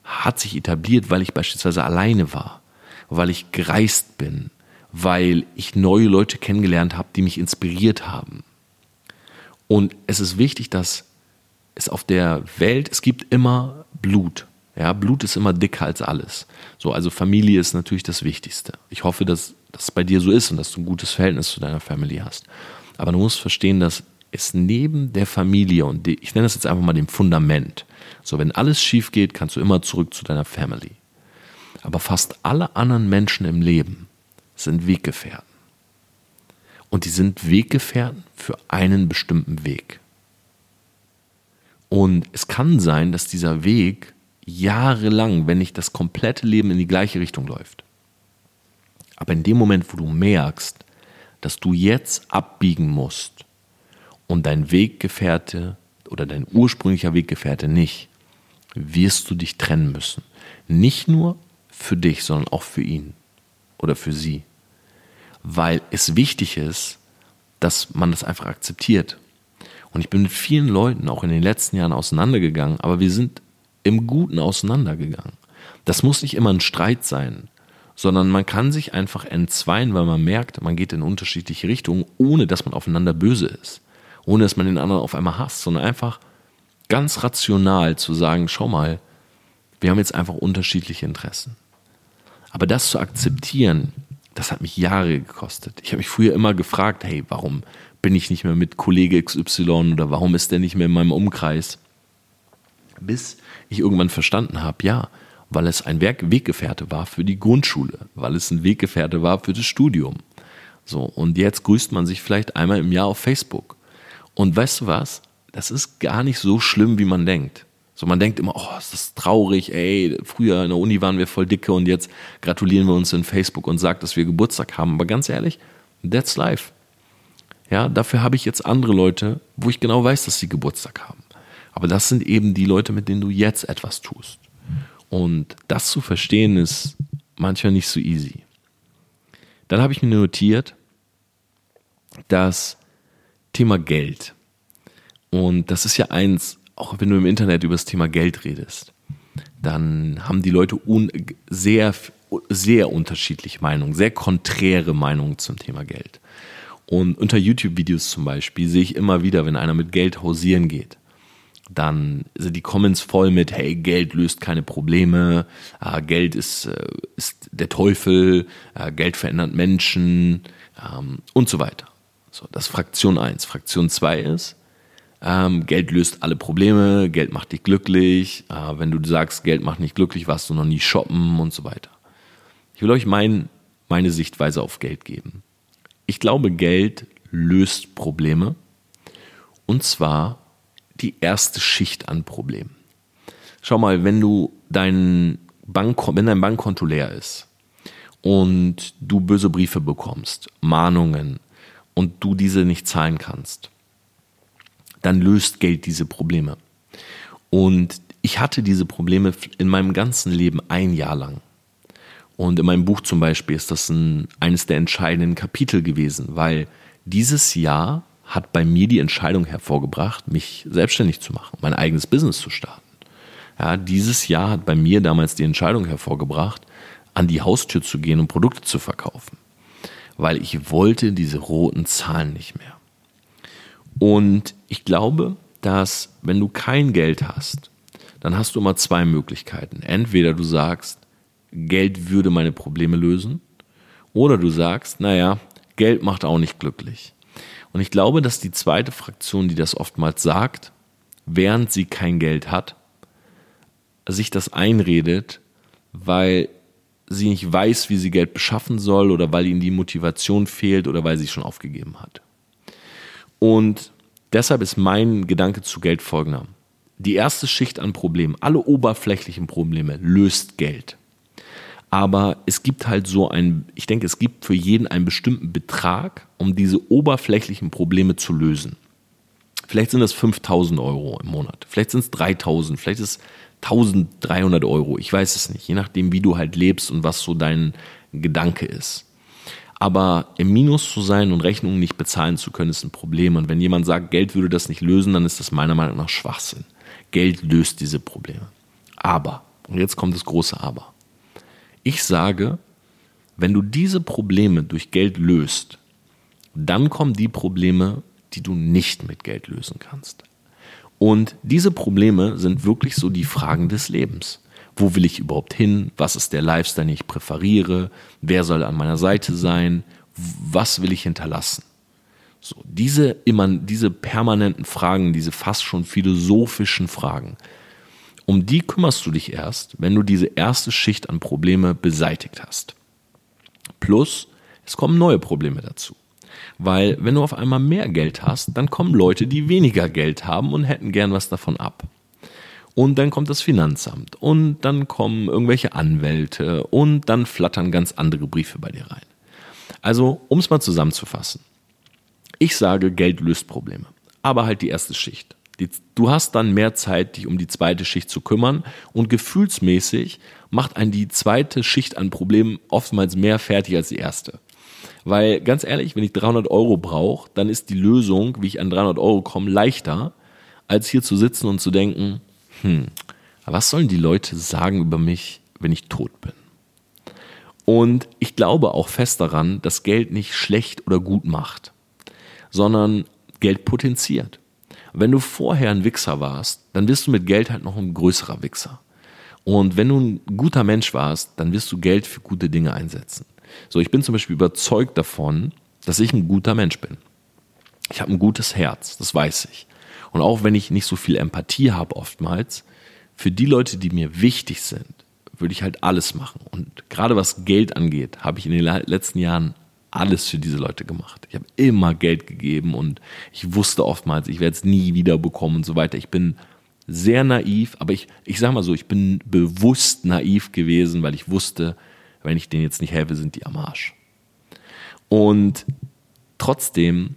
hat sich etabliert, weil ich beispielsweise alleine war, weil ich gereist bin, weil ich neue Leute kennengelernt habe, die mich inspiriert haben. Und es ist wichtig, dass es auf der Welt, es gibt immer Blut. Ja, Blut ist immer dicker als alles. So, also Familie ist natürlich das Wichtigste. Ich hoffe, dass das bei dir so ist und dass du ein gutes Verhältnis zu deiner Family hast. Aber du musst verstehen, dass es neben der Familie und die, ich nenne das jetzt einfach mal dem Fundament. So, wenn alles schief geht, kannst du immer zurück zu deiner Family. Aber fast alle anderen Menschen im Leben sind Weggefährten. Und die sind Weggefährten für einen bestimmten Weg. Und es kann sein, dass dieser Weg jahrelang, wenn nicht das komplette Leben in die gleiche Richtung läuft. Aber in dem Moment, wo du merkst, dass du jetzt abbiegen musst und dein Weggefährte oder dein ursprünglicher Weggefährte nicht, wirst du dich trennen müssen. Nicht nur für dich, sondern auch für ihn oder für sie. Weil es wichtig ist, dass man das einfach akzeptiert. Und ich bin mit vielen Leuten auch in den letzten Jahren auseinandergegangen, aber wir sind im Guten auseinandergegangen. Das muss nicht immer ein Streit sein, sondern man kann sich einfach entzweien, weil man merkt, man geht in unterschiedliche Richtungen, ohne dass man aufeinander böse ist, ohne dass man den anderen auf einmal hasst, sondern einfach ganz rational zu sagen, schau mal, wir haben jetzt einfach unterschiedliche Interessen. Aber das zu akzeptieren, das hat mich Jahre gekostet. Ich habe mich früher immer gefragt, hey, warum bin ich nicht mehr mit Kollege XY oder warum ist der nicht mehr in meinem Umkreis? Bis ich irgendwann verstanden habe, ja, weil es ein Werk Weggefährte war für die Grundschule, weil es ein Weggefährte war für das Studium. So, und jetzt grüßt man sich vielleicht einmal im Jahr auf Facebook. Und weißt du was? Das ist gar nicht so schlimm, wie man denkt. So, man denkt immer, oh, ist das traurig, ey, früher in der Uni waren wir voll dicke und jetzt gratulieren wir uns in Facebook und sagt, dass wir Geburtstag haben. Aber ganz ehrlich, that's life. Ja, dafür habe ich jetzt andere Leute, wo ich genau weiß, dass sie Geburtstag haben. Aber das sind eben die Leute, mit denen du jetzt etwas tust. Und das zu verstehen ist manchmal nicht so easy. Dann habe ich mir notiert, das Thema Geld. Und das ist ja eins, auch wenn du im Internet über das Thema Geld redest, dann haben die Leute sehr, sehr unterschiedliche Meinungen, sehr konträre Meinungen zum Thema Geld. Und unter YouTube-Videos zum Beispiel sehe ich immer wieder, wenn einer mit Geld hausieren geht, dann sind die Comments voll mit, hey, Geld löst keine Probleme, äh, Geld ist, äh, ist der Teufel, äh, Geld verändert Menschen ähm, und so weiter. So, das ist Fraktion 1. Fraktion 2 ist, ähm, Geld löst alle Probleme, Geld macht dich glücklich. Äh, wenn du sagst, Geld macht nicht glücklich, warst du noch nie shoppen und so weiter. Ich will euch mein, meine Sichtweise auf Geld geben. Ich glaube, Geld löst Probleme. Und zwar die erste Schicht an Problemen. Schau mal, wenn du dein Bank, wenn dein Bankkonto leer ist und du böse Briefe bekommst, Mahnungen und du diese nicht zahlen kannst, dann löst Geld diese Probleme. Und ich hatte diese Probleme in meinem ganzen Leben ein Jahr lang. Und in meinem Buch zum Beispiel ist das ein, eines der entscheidenden Kapitel gewesen, weil dieses Jahr hat bei mir die Entscheidung hervorgebracht, mich selbstständig zu machen, mein eigenes Business zu starten. Ja, dieses Jahr hat bei mir damals die Entscheidung hervorgebracht, an die Haustür zu gehen und Produkte zu verkaufen, weil ich wollte diese roten Zahlen nicht mehr. Und ich glaube, dass wenn du kein Geld hast, dann hast du immer zwei Möglichkeiten. Entweder du sagst, Geld würde meine Probleme lösen, oder du sagst, naja, Geld macht auch nicht glücklich. Und ich glaube, dass die zweite Fraktion, die das oftmals sagt, während sie kein Geld hat, sich das einredet, weil sie nicht weiß, wie sie Geld beschaffen soll oder weil ihnen die Motivation fehlt oder weil sie schon aufgegeben hat. Und deshalb ist mein Gedanke zu Geld folgender. Die erste Schicht an Problemen, alle oberflächlichen Probleme, löst Geld. Aber es gibt halt so ein, ich denke, es gibt für jeden einen bestimmten Betrag, um diese oberflächlichen Probleme zu lösen. Vielleicht sind das 5000 Euro im Monat, vielleicht sind es 3000, vielleicht ist es 1300 Euro, ich weiß es nicht, je nachdem, wie du halt lebst und was so dein Gedanke ist. Aber im Minus zu sein und Rechnungen nicht bezahlen zu können, ist ein Problem. Und wenn jemand sagt, Geld würde das nicht lösen, dann ist das meiner Meinung nach Schwachsinn. Geld löst diese Probleme. Aber, und jetzt kommt das große Aber. Ich sage, wenn du diese Probleme durch Geld löst, dann kommen die Probleme, die du nicht mit Geld lösen kannst. Und diese Probleme sind wirklich so die Fragen des Lebens. Wo will ich überhaupt hin? Was ist der Lifestyle, den ich präferiere? Wer soll an meiner Seite sein? Was will ich hinterlassen? So, diese, immer, diese permanenten Fragen, diese fast schon philosophischen Fragen, um die kümmerst du dich erst, wenn du diese erste Schicht an Probleme beseitigt hast. Plus, es kommen neue Probleme dazu. Weil wenn du auf einmal mehr Geld hast, dann kommen Leute, die weniger Geld haben und hätten gern was davon ab. Und dann kommt das Finanzamt und dann kommen irgendwelche Anwälte und dann flattern ganz andere Briefe bei dir rein. Also, um es mal zusammenzufassen. Ich sage, Geld löst Probleme. Aber halt die erste Schicht. Die, du hast dann mehr Zeit, dich um die zweite Schicht zu kümmern und gefühlsmäßig macht einen die zweite Schicht an Problemen oftmals mehr fertig als die erste. Weil ganz ehrlich, wenn ich 300 Euro brauche, dann ist die Lösung, wie ich an 300 Euro komme, leichter, als hier zu sitzen und zu denken, hm, was sollen die Leute sagen über mich, wenn ich tot bin? Und ich glaube auch fest daran, dass Geld nicht schlecht oder gut macht, sondern Geld potenziert. Wenn du vorher ein Wichser warst, dann wirst du mit Geld halt noch ein größerer Wichser. Und wenn du ein guter Mensch warst, dann wirst du Geld für gute Dinge einsetzen. So, ich bin zum Beispiel überzeugt davon, dass ich ein guter Mensch bin. Ich habe ein gutes Herz, das weiß ich. Und auch wenn ich nicht so viel Empathie habe oftmals, für die Leute, die mir wichtig sind, würde ich halt alles machen. Und gerade was Geld angeht, habe ich in den letzten Jahren alles für diese Leute gemacht. Ich habe immer Geld gegeben und ich wusste oftmals, ich werde es nie wieder bekommen und so weiter. Ich bin sehr naiv, aber ich, ich sage mal so, ich bin bewusst naiv gewesen, weil ich wusste, wenn ich denen jetzt nicht helfe, sind die am Arsch. Und trotzdem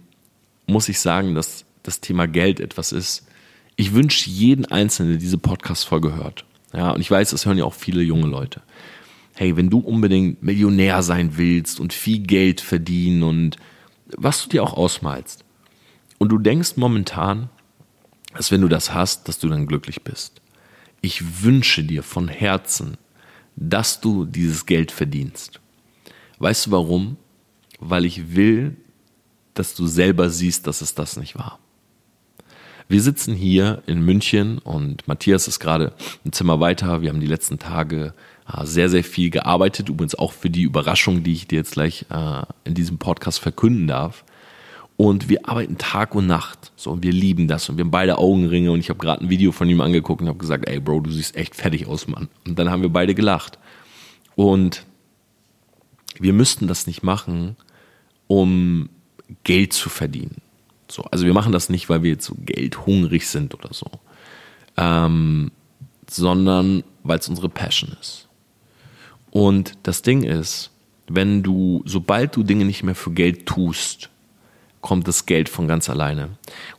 muss ich sagen, dass das Thema Geld etwas ist. Ich wünsche jeden Einzelnen, der diese Podcast-Folge hört. Ja, und ich weiß, das hören ja auch viele junge Leute. Hey, wenn du unbedingt Millionär sein willst und viel Geld verdienen und was du dir auch ausmalst. Und du denkst momentan, dass wenn du das hast, dass du dann glücklich bist. Ich wünsche dir von Herzen, dass du dieses Geld verdienst. Weißt du warum? Weil ich will, dass du selber siehst, dass es das nicht war. Wir sitzen hier in München und Matthias ist gerade ein Zimmer weiter. Wir haben die letzten Tage äh, sehr, sehr viel gearbeitet. Übrigens auch für die Überraschung, die ich dir jetzt gleich äh, in diesem Podcast verkünden darf. Und wir arbeiten Tag und Nacht. So, und wir lieben das. Und wir haben beide Augenringe. Und ich habe gerade ein Video von ihm angeguckt und habe gesagt, ey Bro, du siehst echt fertig aus, Mann. Und dann haben wir beide gelacht. Und wir müssten das nicht machen, um Geld zu verdienen. So, also wir machen das nicht, weil wir jetzt so geldhungrig sind oder so. Ähm, sondern weil es unsere Passion ist. Und das Ding ist, wenn du, sobald du Dinge nicht mehr für Geld tust, kommt das Geld von ganz alleine.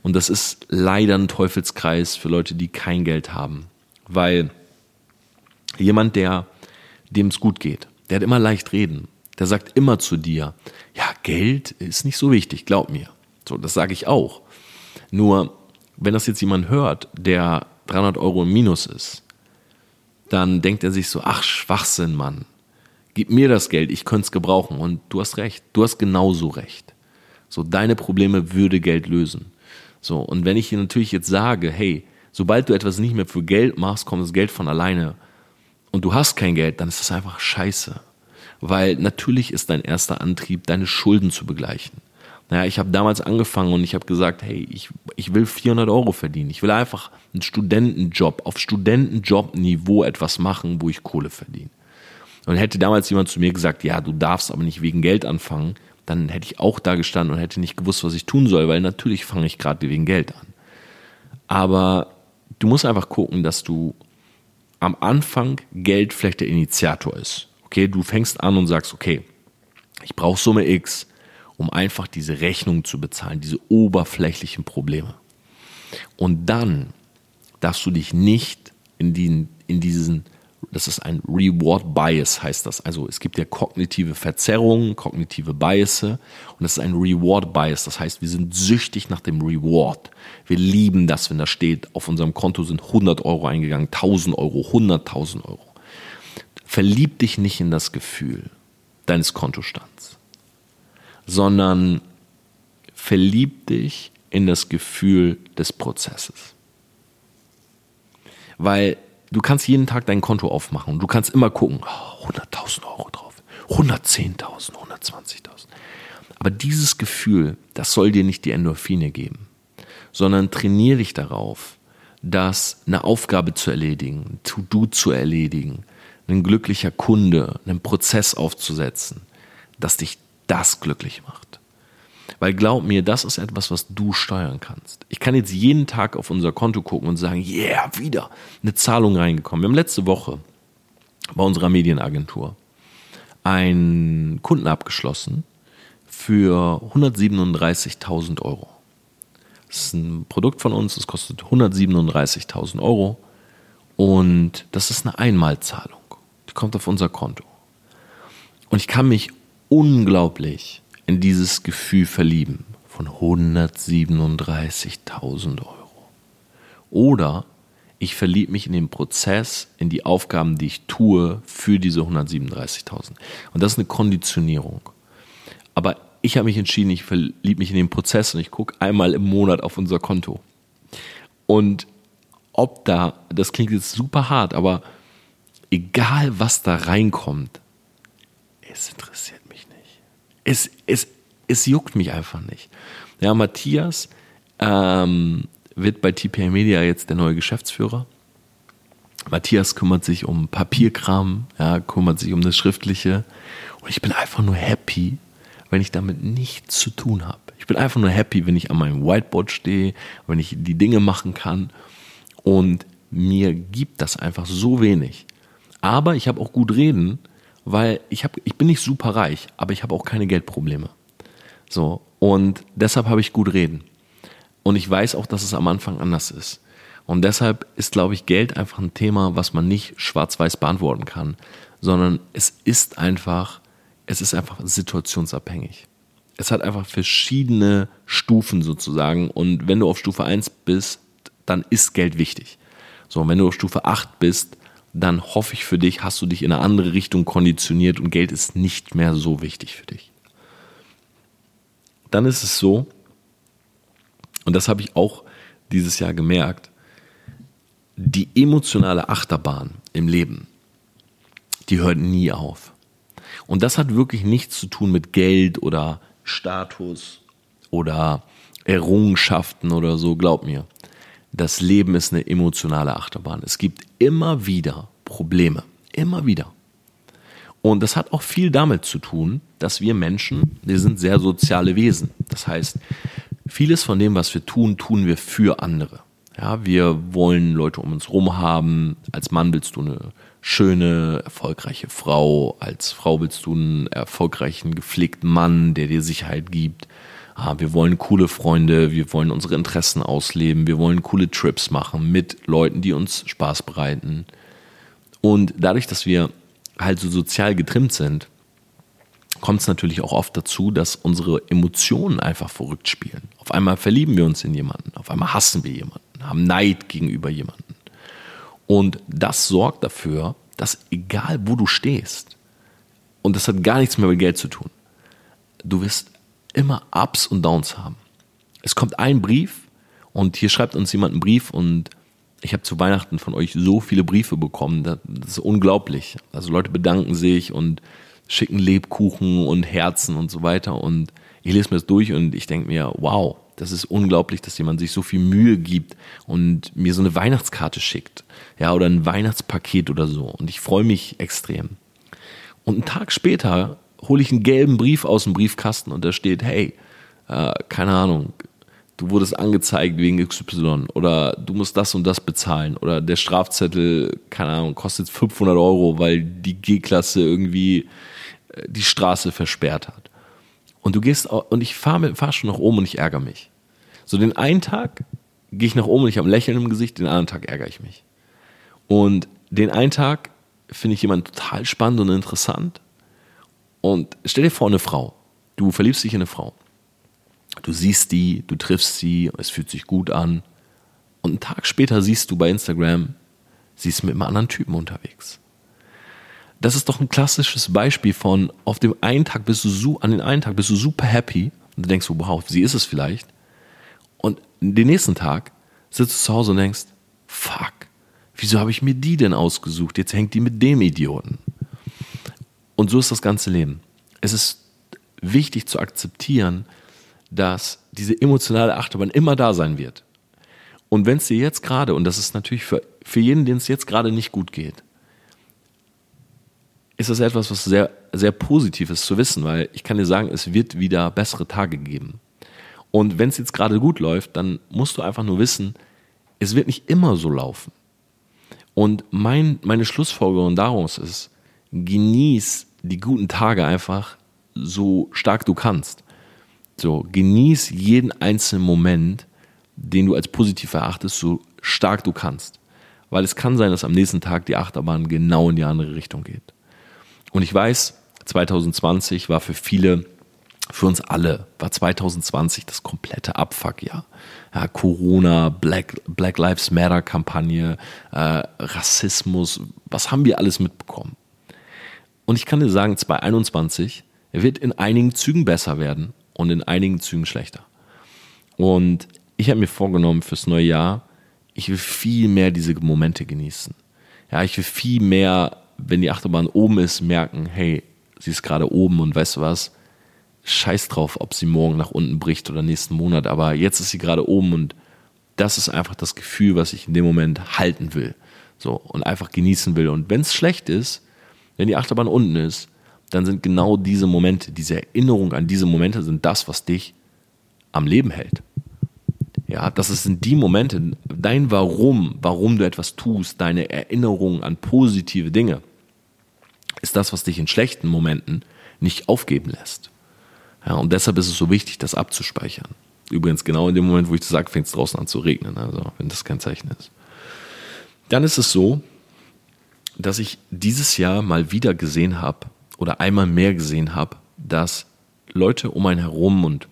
Und das ist leider ein Teufelskreis für Leute, die kein Geld haben. Weil jemand, der dem es gut geht, der hat immer leicht reden. Der sagt immer zu dir, ja, Geld ist nicht so wichtig, glaub mir. So, das sage ich auch. Nur, wenn das jetzt jemand hört, der 300 Euro im Minus ist, dann denkt er sich so, ach, Schwachsinn, Mann. Gib mir das Geld, ich könnte es gebrauchen. Und du hast recht, du hast genauso recht. So, deine Probleme würde Geld lösen. So, und wenn ich dir natürlich jetzt sage, hey, sobald du etwas nicht mehr für Geld machst, kommt das Geld von alleine und du hast kein Geld, dann ist das einfach scheiße. Weil natürlich ist dein erster Antrieb, deine Schulden zu begleichen. Naja, ich habe damals angefangen und ich habe gesagt, hey, ich, ich will 400 Euro verdienen. Ich will einfach einen Studentenjob, auf Studentenjob-Niveau etwas machen, wo ich Kohle verdiene. Und hätte damals jemand zu mir gesagt, ja, du darfst aber nicht wegen Geld anfangen, dann hätte ich auch da gestanden und hätte nicht gewusst, was ich tun soll, weil natürlich fange ich gerade wegen Geld an. Aber du musst einfach gucken, dass du am Anfang Geld vielleicht der Initiator ist. Okay, du fängst an und sagst, okay, ich brauche Summe X, um einfach diese Rechnung zu bezahlen, diese oberflächlichen Probleme. Und dann darfst du dich nicht in, die, in diesen das ist ein Reward Bias, heißt das. Also es gibt ja kognitive Verzerrungen, kognitive Biases und das ist ein Reward Bias. Das heißt, wir sind süchtig nach dem Reward. Wir lieben das, wenn da steht, auf unserem Konto sind 100 Euro eingegangen, 1000 Euro, 100.000 Euro. Verlieb dich nicht in das Gefühl deines Kontostands, sondern verlieb dich in das Gefühl des Prozesses. Weil Du kannst jeden Tag dein Konto aufmachen und du kannst immer gucken, oh, 100.000 Euro drauf, 110.000, 120.000. Aber dieses Gefühl, das soll dir nicht die Endorphine geben, sondern trainiere dich darauf, dass eine Aufgabe zu erledigen, To-Do zu erledigen, ein glücklicher Kunde, einen Prozess aufzusetzen, dass dich das glücklich macht. Weil glaub mir, das ist etwas, was du steuern kannst. Ich kann jetzt jeden Tag auf unser Konto gucken und sagen, yeah, wieder eine Zahlung reingekommen. Wir haben letzte Woche bei unserer Medienagentur einen Kunden abgeschlossen, für 137.000 Euro. Das ist ein Produkt von uns, das kostet 137.000 Euro und das ist eine Einmalzahlung. Die kommt auf unser Konto. Und ich kann mich unglaublich in dieses Gefühl verlieben von 137.000 Euro. Oder ich verliebe mich in den Prozess, in die Aufgaben, die ich tue für diese 137.000. Und das ist eine Konditionierung. Aber ich habe mich entschieden, ich verliebe mich in den Prozess und ich gucke einmal im Monat auf unser Konto. Und ob da, das klingt jetzt super hart, aber egal was da reinkommt, es interessiert. Es, es, es juckt mich einfach nicht. Ja, Matthias ähm, wird bei TPA Media jetzt der neue Geschäftsführer. Matthias kümmert sich um Papierkram, ja, kümmert sich um das Schriftliche. Und ich bin einfach nur happy, wenn ich damit nichts zu tun habe. Ich bin einfach nur happy, wenn ich an meinem Whiteboard stehe, wenn ich die Dinge machen kann. Und mir gibt das einfach so wenig. Aber ich habe auch gut reden, weil ich, hab, ich bin nicht super reich, aber ich habe auch keine Geldprobleme. So, und deshalb habe ich gut reden. Und ich weiß auch, dass es am Anfang anders ist. Und deshalb ist, glaube ich, Geld einfach ein Thema, was man nicht schwarz-weiß beantworten kann, sondern es ist einfach, es ist einfach situationsabhängig. Es hat einfach verschiedene Stufen sozusagen. Und wenn du auf Stufe 1 bist, dann ist Geld wichtig. So, und wenn du auf Stufe 8 bist, dann hoffe ich für dich, hast du dich in eine andere Richtung konditioniert und Geld ist nicht mehr so wichtig für dich. Dann ist es so, und das habe ich auch dieses Jahr gemerkt, die emotionale Achterbahn im Leben, die hört nie auf. Und das hat wirklich nichts zu tun mit Geld oder Status oder Errungenschaften oder so, glaub mir. Das Leben ist eine emotionale Achterbahn. Es gibt immer wieder Probleme. Immer wieder. Und das hat auch viel damit zu tun, dass wir Menschen, wir sind sehr soziale Wesen. Das heißt, vieles von dem, was wir tun, tun wir für andere. Ja, wir wollen Leute um uns herum haben. Als Mann willst du eine schöne, erfolgreiche Frau. Als Frau willst du einen erfolgreichen, gepflegten Mann, der dir Sicherheit gibt. Ah, wir wollen coole Freunde, wir wollen unsere Interessen ausleben, wir wollen coole Trips machen mit Leuten, die uns Spaß bereiten. Und dadurch, dass wir halt so sozial getrimmt sind, kommt es natürlich auch oft dazu, dass unsere Emotionen einfach verrückt spielen. Auf einmal verlieben wir uns in jemanden, auf einmal hassen wir jemanden, haben Neid gegenüber jemanden. Und das sorgt dafür, dass egal wo du stehst, und das hat gar nichts mehr mit Geld zu tun, du wirst immer Ups und Downs haben. Es kommt ein Brief und hier schreibt uns jemand einen Brief und ich habe zu Weihnachten von euch so viele Briefe bekommen, das ist unglaublich. Also Leute bedanken sich und schicken Lebkuchen und Herzen und so weiter. Und ich lese mir das durch und ich denke mir, wow, das ist unglaublich, dass jemand sich so viel Mühe gibt und mir so eine Weihnachtskarte schickt. Ja, oder ein Weihnachtspaket oder so. Und ich freue mich extrem. Und einen Tag später hole ich einen gelben Brief aus dem Briefkasten und da steht, hey, äh, keine Ahnung, du wurdest angezeigt wegen XY oder du musst das und das bezahlen oder der Strafzettel, keine Ahnung, kostet 500 Euro, weil die G-Klasse irgendwie äh, die Straße versperrt hat. Und du gehst, und ich fahre fahr schon nach oben und ich ärgere mich. So den einen Tag gehe ich nach oben und ich habe ein Lächeln im Gesicht, den anderen Tag ärgere ich mich. Und den einen Tag finde ich jemanden total spannend und interessant. Und stell dir vor, eine Frau. Du verliebst dich in eine Frau. Du siehst die, du triffst sie, es fühlt sich gut an. Und einen Tag später siehst du bei Instagram, sie ist mit einem anderen Typen unterwegs. Das ist doch ein klassisches Beispiel von, auf dem einen Tag bist du so, an den einen Tag bist du super happy und du denkst, wow, sie ist es vielleicht. Und den nächsten Tag sitzt du zu Hause und denkst, fuck, wieso habe ich mir die denn ausgesucht? Jetzt hängt die mit dem Idioten. Und so ist das ganze Leben. Es ist wichtig zu akzeptieren, dass diese emotionale Achterbahn immer da sein wird. Und wenn es dir jetzt gerade, und das ist natürlich für, für jeden, den es jetzt gerade nicht gut geht, ist das etwas, was sehr, sehr positiv ist zu wissen, weil ich kann dir sagen, es wird wieder bessere Tage geben. Und wenn es jetzt gerade gut läuft, dann musst du einfach nur wissen, es wird nicht immer so laufen. Und mein, meine Schlussfolgerung daraus ist, genieß die guten Tage einfach so stark du kannst. So, genieß jeden einzelnen Moment, den du als positiv erachtest, so stark du kannst. Weil es kann sein, dass am nächsten Tag die Achterbahn genau in die andere Richtung geht. Und ich weiß, 2020 war für viele, für uns alle, war 2020 das komplette Abfuckjahr. Ja, Corona, Black, Black Lives Matter Kampagne, äh, Rassismus, was haben wir alles mitbekommen? Und ich kann dir sagen, 2021 wird in einigen Zügen besser werden und in einigen Zügen schlechter. Und ich habe mir vorgenommen fürs neue Jahr, ich will viel mehr diese Momente genießen. Ja, ich will viel mehr, wenn die Achterbahn oben ist, merken, hey, sie ist gerade oben und weißt du was? Scheiß drauf, ob sie morgen nach unten bricht oder nächsten Monat, aber jetzt ist sie gerade oben und das ist einfach das Gefühl, was ich in dem Moment halten will. So, und einfach genießen will. Und wenn es schlecht ist, wenn die Achterbahn unten ist, dann sind genau diese Momente, diese Erinnerung an diese Momente sind das, was dich am Leben hält. Ja, das sind die Momente, dein Warum, warum du etwas tust, deine Erinnerung an positive Dinge, ist das, was dich in schlechten Momenten nicht aufgeben lässt. Ja, und deshalb ist es so wichtig, das abzuspeichern. Übrigens, genau in dem Moment, wo ich das sage, fängt es draußen an zu regnen, also wenn das kein Zeichen ist. Dann ist es so, dass ich dieses Jahr mal wieder gesehen habe oder einmal mehr gesehen habe, dass Leute um einen herum und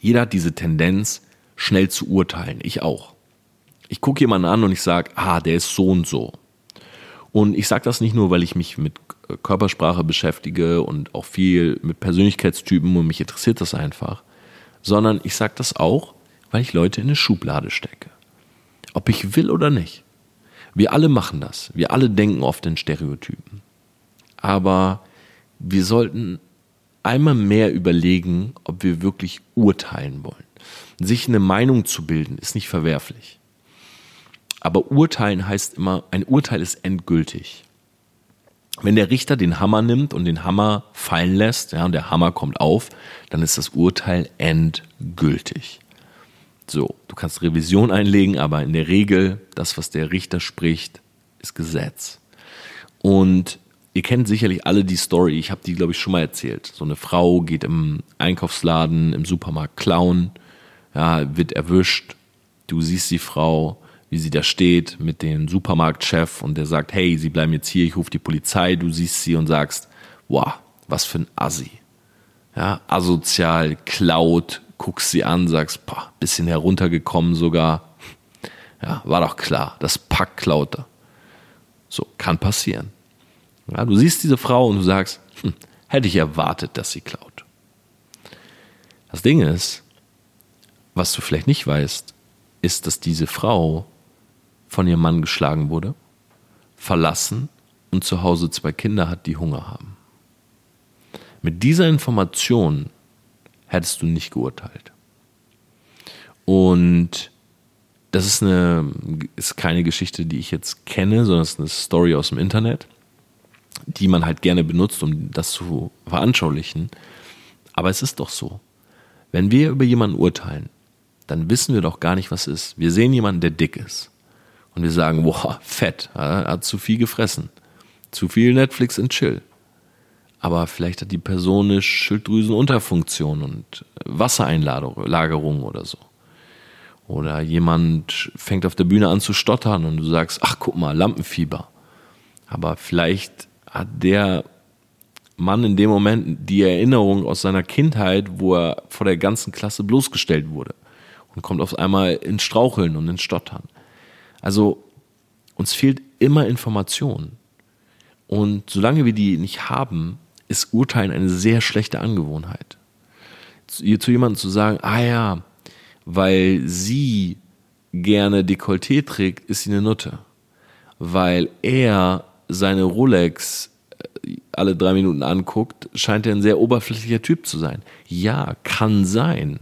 jeder hat diese Tendenz, schnell zu urteilen. Ich auch. Ich gucke jemanden an und ich sage, ah, der ist so und so. Und ich sage das nicht nur, weil ich mich mit Körpersprache beschäftige und auch viel mit Persönlichkeitstypen und mich interessiert das einfach, sondern ich sage das auch, weil ich Leute in eine Schublade stecke. Ob ich will oder nicht. Wir alle machen das. Wir alle denken oft in Stereotypen. Aber wir sollten einmal mehr überlegen, ob wir wirklich urteilen wollen. Sich eine Meinung zu bilden, ist nicht verwerflich. Aber urteilen heißt immer, ein Urteil ist endgültig. Wenn der Richter den Hammer nimmt und den Hammer fallen lässt, ja, und der Hammer kommt auf, dann ist das Urteil endgültig. So, du kannst Revision einlegen, aber in der Regel, das, was der Richter spricht, ist Gesetz. Und ihr kennt sicherlich alle die Story, ich habe die, glaube ich, schon mal erzählt. So eine Frau geht im Einkaufsladen, im Supermarkt klauen ja, wird erwischt. Du siehst die Frau, wie sie da steht mit dem Supermarktchef und der sagt, hey, sie bleiben jetzt hier, ich rufe die Polizei. Du siehst sie und sagst, wow, was für ein Assi. Ja, asozial, klaut, guckst sie an, sagst, boah, bisschen heruntergekommen sogar. Ja, war doch klar, das Pack klaut er. So, kann passieren. Ja, du siehst diese Frau und du sagst, hm, hätte ich erwartet, dass sie klaut. Das Ding ist, was du vielleicht nicht weißt, ist, dass diese Frau von ihrem Mann geschlagen wurde, verlassen und zu Hause zwei Kinder hat, die Hunger haben. Mit dieser Information hättest du nicht geurteilt. Und das ist, eine, ist keine Geschichte, die ich jetzt kenne, sondern es ist eine Story aus dem Internet, die man halt gerne benutzt, um das zu veranschaulichen. Aber es ist doch so. Wenn wir über jemanden urteilen, dann wissen wir doch gar nicht, was ist. Wir sehen jemanden, der dick ist. Und wir sagen, boah, fett, er hat zu viel gefressen. Zu viel Netflix und Chill. Aber vielleicht hat die Person eine Schilddrüsenunterfunktion und Wassereinlagerung oder so. Oder jemand fängt auf der Bühne an zu stottern und du sagst, ach guck mal, Lampenfieber. Aber vielleicht hat der Mann in dem Moment die Erinnerung aus seiner Kindheit, wo er vor der ganzen Klasse bloßgestellt wurde und kommt auf einmal ins Straucheln und ins Stottern. Also uns fehlt immer Information. Und solange wir die nicht haben, ist Urteilen eine sehr schlechte Angewohnheit. Zu, zu jemandem zu sagen, ah ja, weil sie gerne Dekolleté trägt, ist sie eine Nutte. Weil er seine Rolex äh, alle drei Minuten anguckt, scheint er ein sehr oberflächlicher Typ zu sein. Ja, kann sein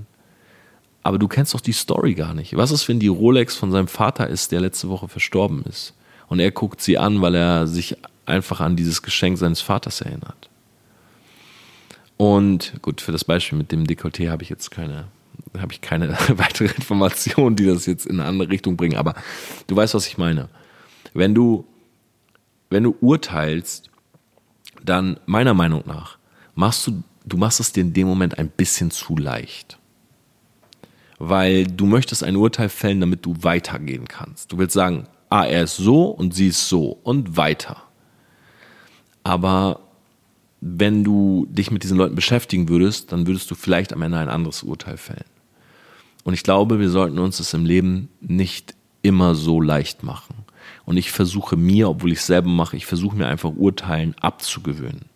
aber du kennst doch die Story gar nicht. Was ist, wenn die Rolex von seinem Vater ist, der letzte Woche verstorben ist? Und er guckt sie an, weil er sich einfach an dieses Geschenk seines Vaters erinnert. Und gut, für das Beispiel mit dem Dekolleté habe ich jetzt keine, habe ich keine weitere Information, die das jetzt in eine andere Richtung bringen. Aber du weißt, was ich meine. Wenn du, wenn du urteilst, dann meiner Meinung nach machst du du machst es dir in dem Moment ein bisschen zu leicht. Weil du möchtest ein Urteil fällen, damit du weitergehen kannst. Du willst sagen, ah, er ist so und sie ist so und weiter. Aber wenn du dich mit diesen Leuten beschäftigen würdest, dann würdest du vielleicht am Ende ein anderes Urteil fällen. Und ich glaube, wir sollten uns das im Leben nicht immer so leicht machen. Und ich versuche mir, obwohl ich es selber mache, ich versuche mir einfach Urteilen abzugewöhnen.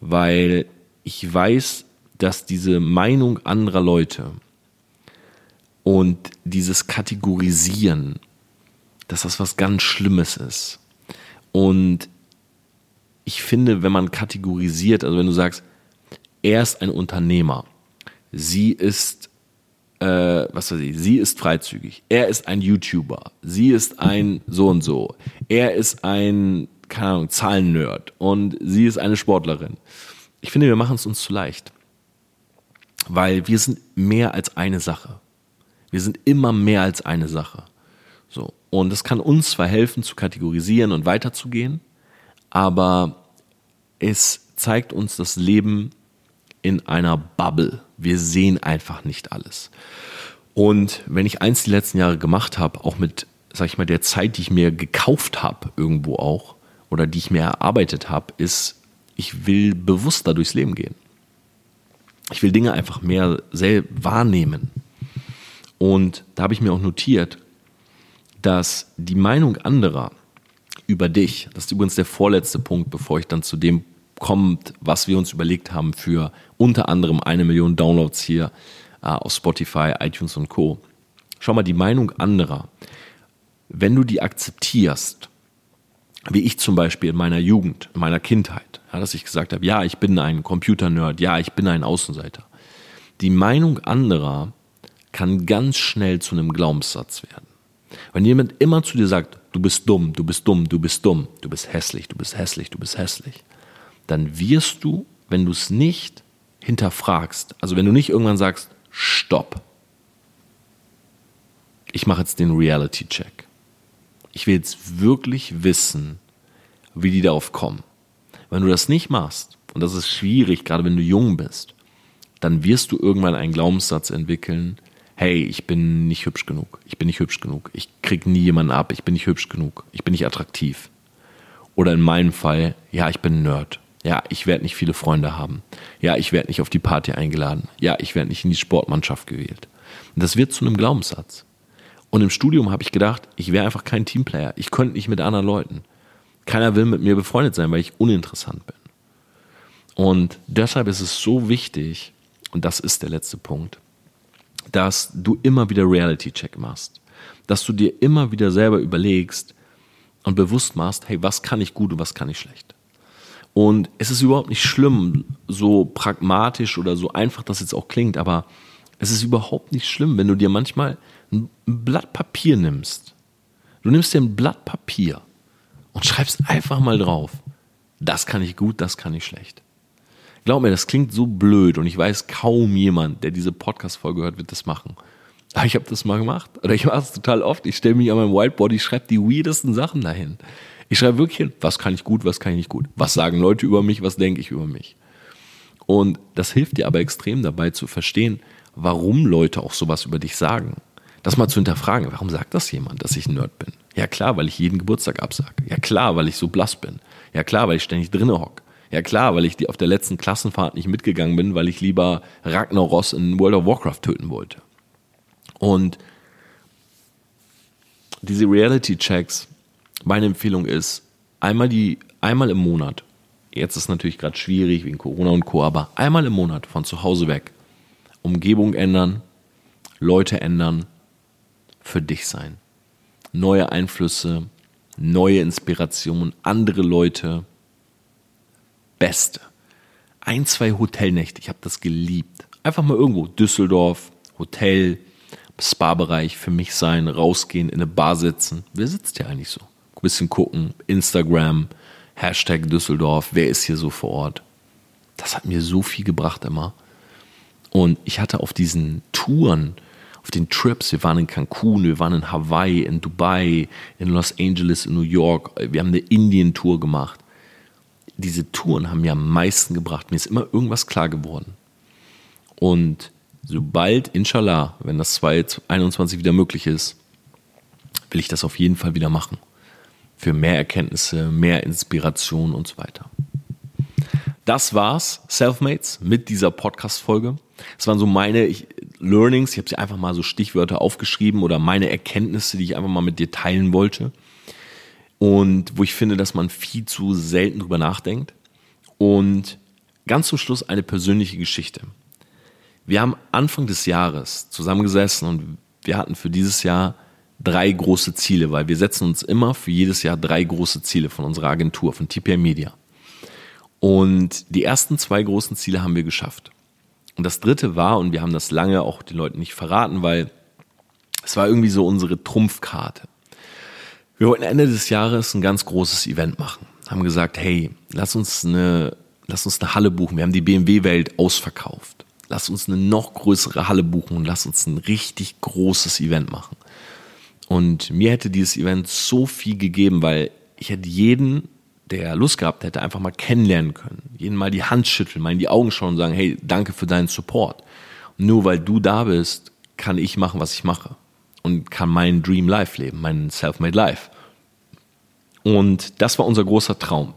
Weil ich weiß, dass diese Meinung anderer Leute und dieses Kategorisieren, dass das was ganz Schlimmes ist. Und ich finde, wenn man kategorisiert, also wenn du sagst, er ist ein Unternehmer, sie ist, äh, was weiß ich, sie ist freizügig, er ist ein YouTuber, sie ist ein so und so, er ist ein, keine Ahnung, Zahlennerd und sie ist eine Sportlerin. Ich finde, wir machen es uns zu leicht. Weil wir sind mehr als eine Sache. Wir sind immer mehr als eine Sache. So. Und das kann uns zwar helfen, zu kategorisieren und weiterzugehen, aber es zeigt uns das Leben in einer Bubble. Wir sehen einfach nicht alles. Und wenn ich eins die letzten Jahre gemacht habe, auch mit, sag ich mal, der Zeit, die ich mir gekauft habe, irgendwo auch, oder die ich mir erarbeitet habe, ist, ich will bewusster durchs Leben gehen. Ich will Dinge einfach mehr selbst wahrnehmen. Und da habe ich mir auch notiert, dass die Meinung anderer über dich. Das ist übrigens der vorletzte Punkt, bevor ich dann zu dem kommt, was wir uns überlegt haben für unter anderem eine Million Downloads hier äh, auf Spotify, iTunes und Co. Schau mal, die Meinung anderer, wenn du die akzeptierst, wie ich zum Beispiel in meiner Jugend, in meiner Kindheit, ja, dass ich gesagt habe, ja, ich bin ein Computer-Nerd, ja, ich bin ein Außenseiter. Die Meinung anderer kann ganz schnell zu einem Glaubenssatz werden. Wenn jemand immer zu dir sagt, du bist dumm, du bist dumm, du bist dumm, du bist hässlich, du bist hässlich, du bist hässlich, dann wirst du, wenn du es nicht hinterfragst, also wenn du nicht irgendwann sagst, stopp, ich mache jetzt den Reality-Check. Ich will jetzt wirklich wissen, wie die darauf kommen. Wenn du das nicht machst, und das ist schwierig, gerade wenn du jung bist, dann wirst du irgendwann einen Glaubenssatz entwickeln, hey, ich bin nicht hübsch genug, ich bin nicht hübsch genug, ich krieg nie jemanden ab, ich bin nicht hübsch genug, ich bin nicht attraktiv. Oder in meinem Fall, ja, ich bin ein Nerd. Ja, ich werde nicht viele Freunde haben. Ja, ich werde nicht auf die Party eingeladen. Ja, ich werde nicht in die Sportmannschaft gewählt. Und das wird zu einem Glaubenssatz. Und im Studium habe ich gedacht, ich wäre einfach kein Teamplayer. Ich könnte nicht mit anderen Leuten. Keiner will mit mir befreundet sein, weil ich uninteressant bin. Und deshalb ist es so wichtig, und das ist der letzte Punkt, dass du immer wieder Reality-Check machst. Dass du dir immer wieder selber überlegst und bewusst machst, hey, was kann ich gut und was kann ich schlecht. Und es ist überhaupt nicht schlimm, so pragmatisch oder so einfach das jetzt auch klingt, aber es ist überhaupt nicht schlimm, wenn du dir manchmal ein Blatt Papier nimmst. Du nimmst dir ein Blatt Papier und schreibst einfach mal drauf, das kann ich gut, das kann ich schlecht. Glaub mir, das klingt so blöd und ich weiß, kaum jemand, der diese Podcast-Folge hört, wird das machen. Aber ich habe das mal gemacht. Oder ich mache es total oft. Ich stelle mich an meinem Whiteboard, ich schreibe die weirdesten Sachen dahin. Ich schreibe wirklich hin, was kann ich gut, was kann ich nicht gut. Was sagen Leute über mich, was denke ich über mich. Und das hilft dir aber extrem dabei zu verstehen, warum Leute auch sowas über dich sagen. Das mal zu hinterfragen, warum sagt das jemand, dass ich ein Nerd bin? Ja klar, weil ich jeden Geburtstag absage. Ja klar, weil ich so blass bin. Ja klar, weil ich ständig drinnen hocke. Ja klar, weil ich die auf der letzten Klassenfahrt nicht mitgegangen bin, weil ich lieber Ragnaros in World of Warcraft töten wollte. Und diese Reality-Checks, meine Empfehlung ist, einmal, die, einmal im Monat, jetzt ist natürlich gerade schwierig wegen Corona und Co., aber einmal im Monat von zu Hause weg, Umgebung ändern, Leute ändern, für dich sein. Neue Einflüsse, neue Inspiration, andere Leute, Beste. Ein, zwei Hotelnächte, ich habe das geliebt. Einfach mal irgendwo, Düsseldorf, Hotel, Spa-Bereich für mich sein, rausgehen, in eine Bar sitzen. Wer sitzt hier eigentlich so? Ein bisschen gucken, Instagram, Hashtag Düsseldorf, wer ist hier so vor Ort? Das hat mir so viel gebracht immer. Und ich hatte auf diesen Touren, auf den Trips, wir waren in Cancun, wir waren in Hawaii, in Dubai, in Los Angeles, in New York, wir haben eine Indien-Tour gemacht diese Touren haben mir am meisten gebracht. Mir ist immer irgendwas klar geworden. Und sobald, inshallah, wenn das 2021 wieder möglich ist, will ich das auf jeden Fall wieder machen. Für mehr Erkenntnisse, mehr Inspiration und so weiter. Das war's, Selfmates, mit dieser Podcast-Folge. Das waren so meine Learnings. Ich habe sie einfach mal so Stichwörter aufgeschrieben oder meine Erkenntnisse, die ich einfach mal mit dir teilen wollte. Und wo ich finde, dass man viel zu selten drüber nachdenkt. Und ganz zum Schluss eine persönliche Geschichte. Wir haben Anfang des Jahres zusammengesessen und wir hatten für dieses Jahr drei große Ziele, weil wir setzen uns immer für jedes Jahr drei große Ziele von unserer Agentur, von TPA Media. Und die ersten zwei großen Ziele haben wir geschafft. Und das dritte war, und wir haben das lange auch den Leuten nicht verraten, weil es war irgendwie so unsere Trumpfkarte. Wir wollten Ende des Jahres ein ganz großes Event machen. Haben gesagt, hey, lass uns eine, lass uns eine Halle buchen. Wir haben die BMW-Welt ausverkauft. Lass uns eine noch größere Halle buchen und lass uns ein richtig großes Event machen. Und mir hätte dieses Event so viel gegeben, weil ich hätte jeden, der Lust gehabt hätte, einfach mal kennenlernen können. Jeden mal die Hand schütteln, mal in die Augen schauen und sagen, hey, danke für deinen Support. Und nur weil du da bist, kann ich machen, was ich mache. Und kann meinen Dream Life leben, meinen Self-Made Life. Und das war unser großer Traum.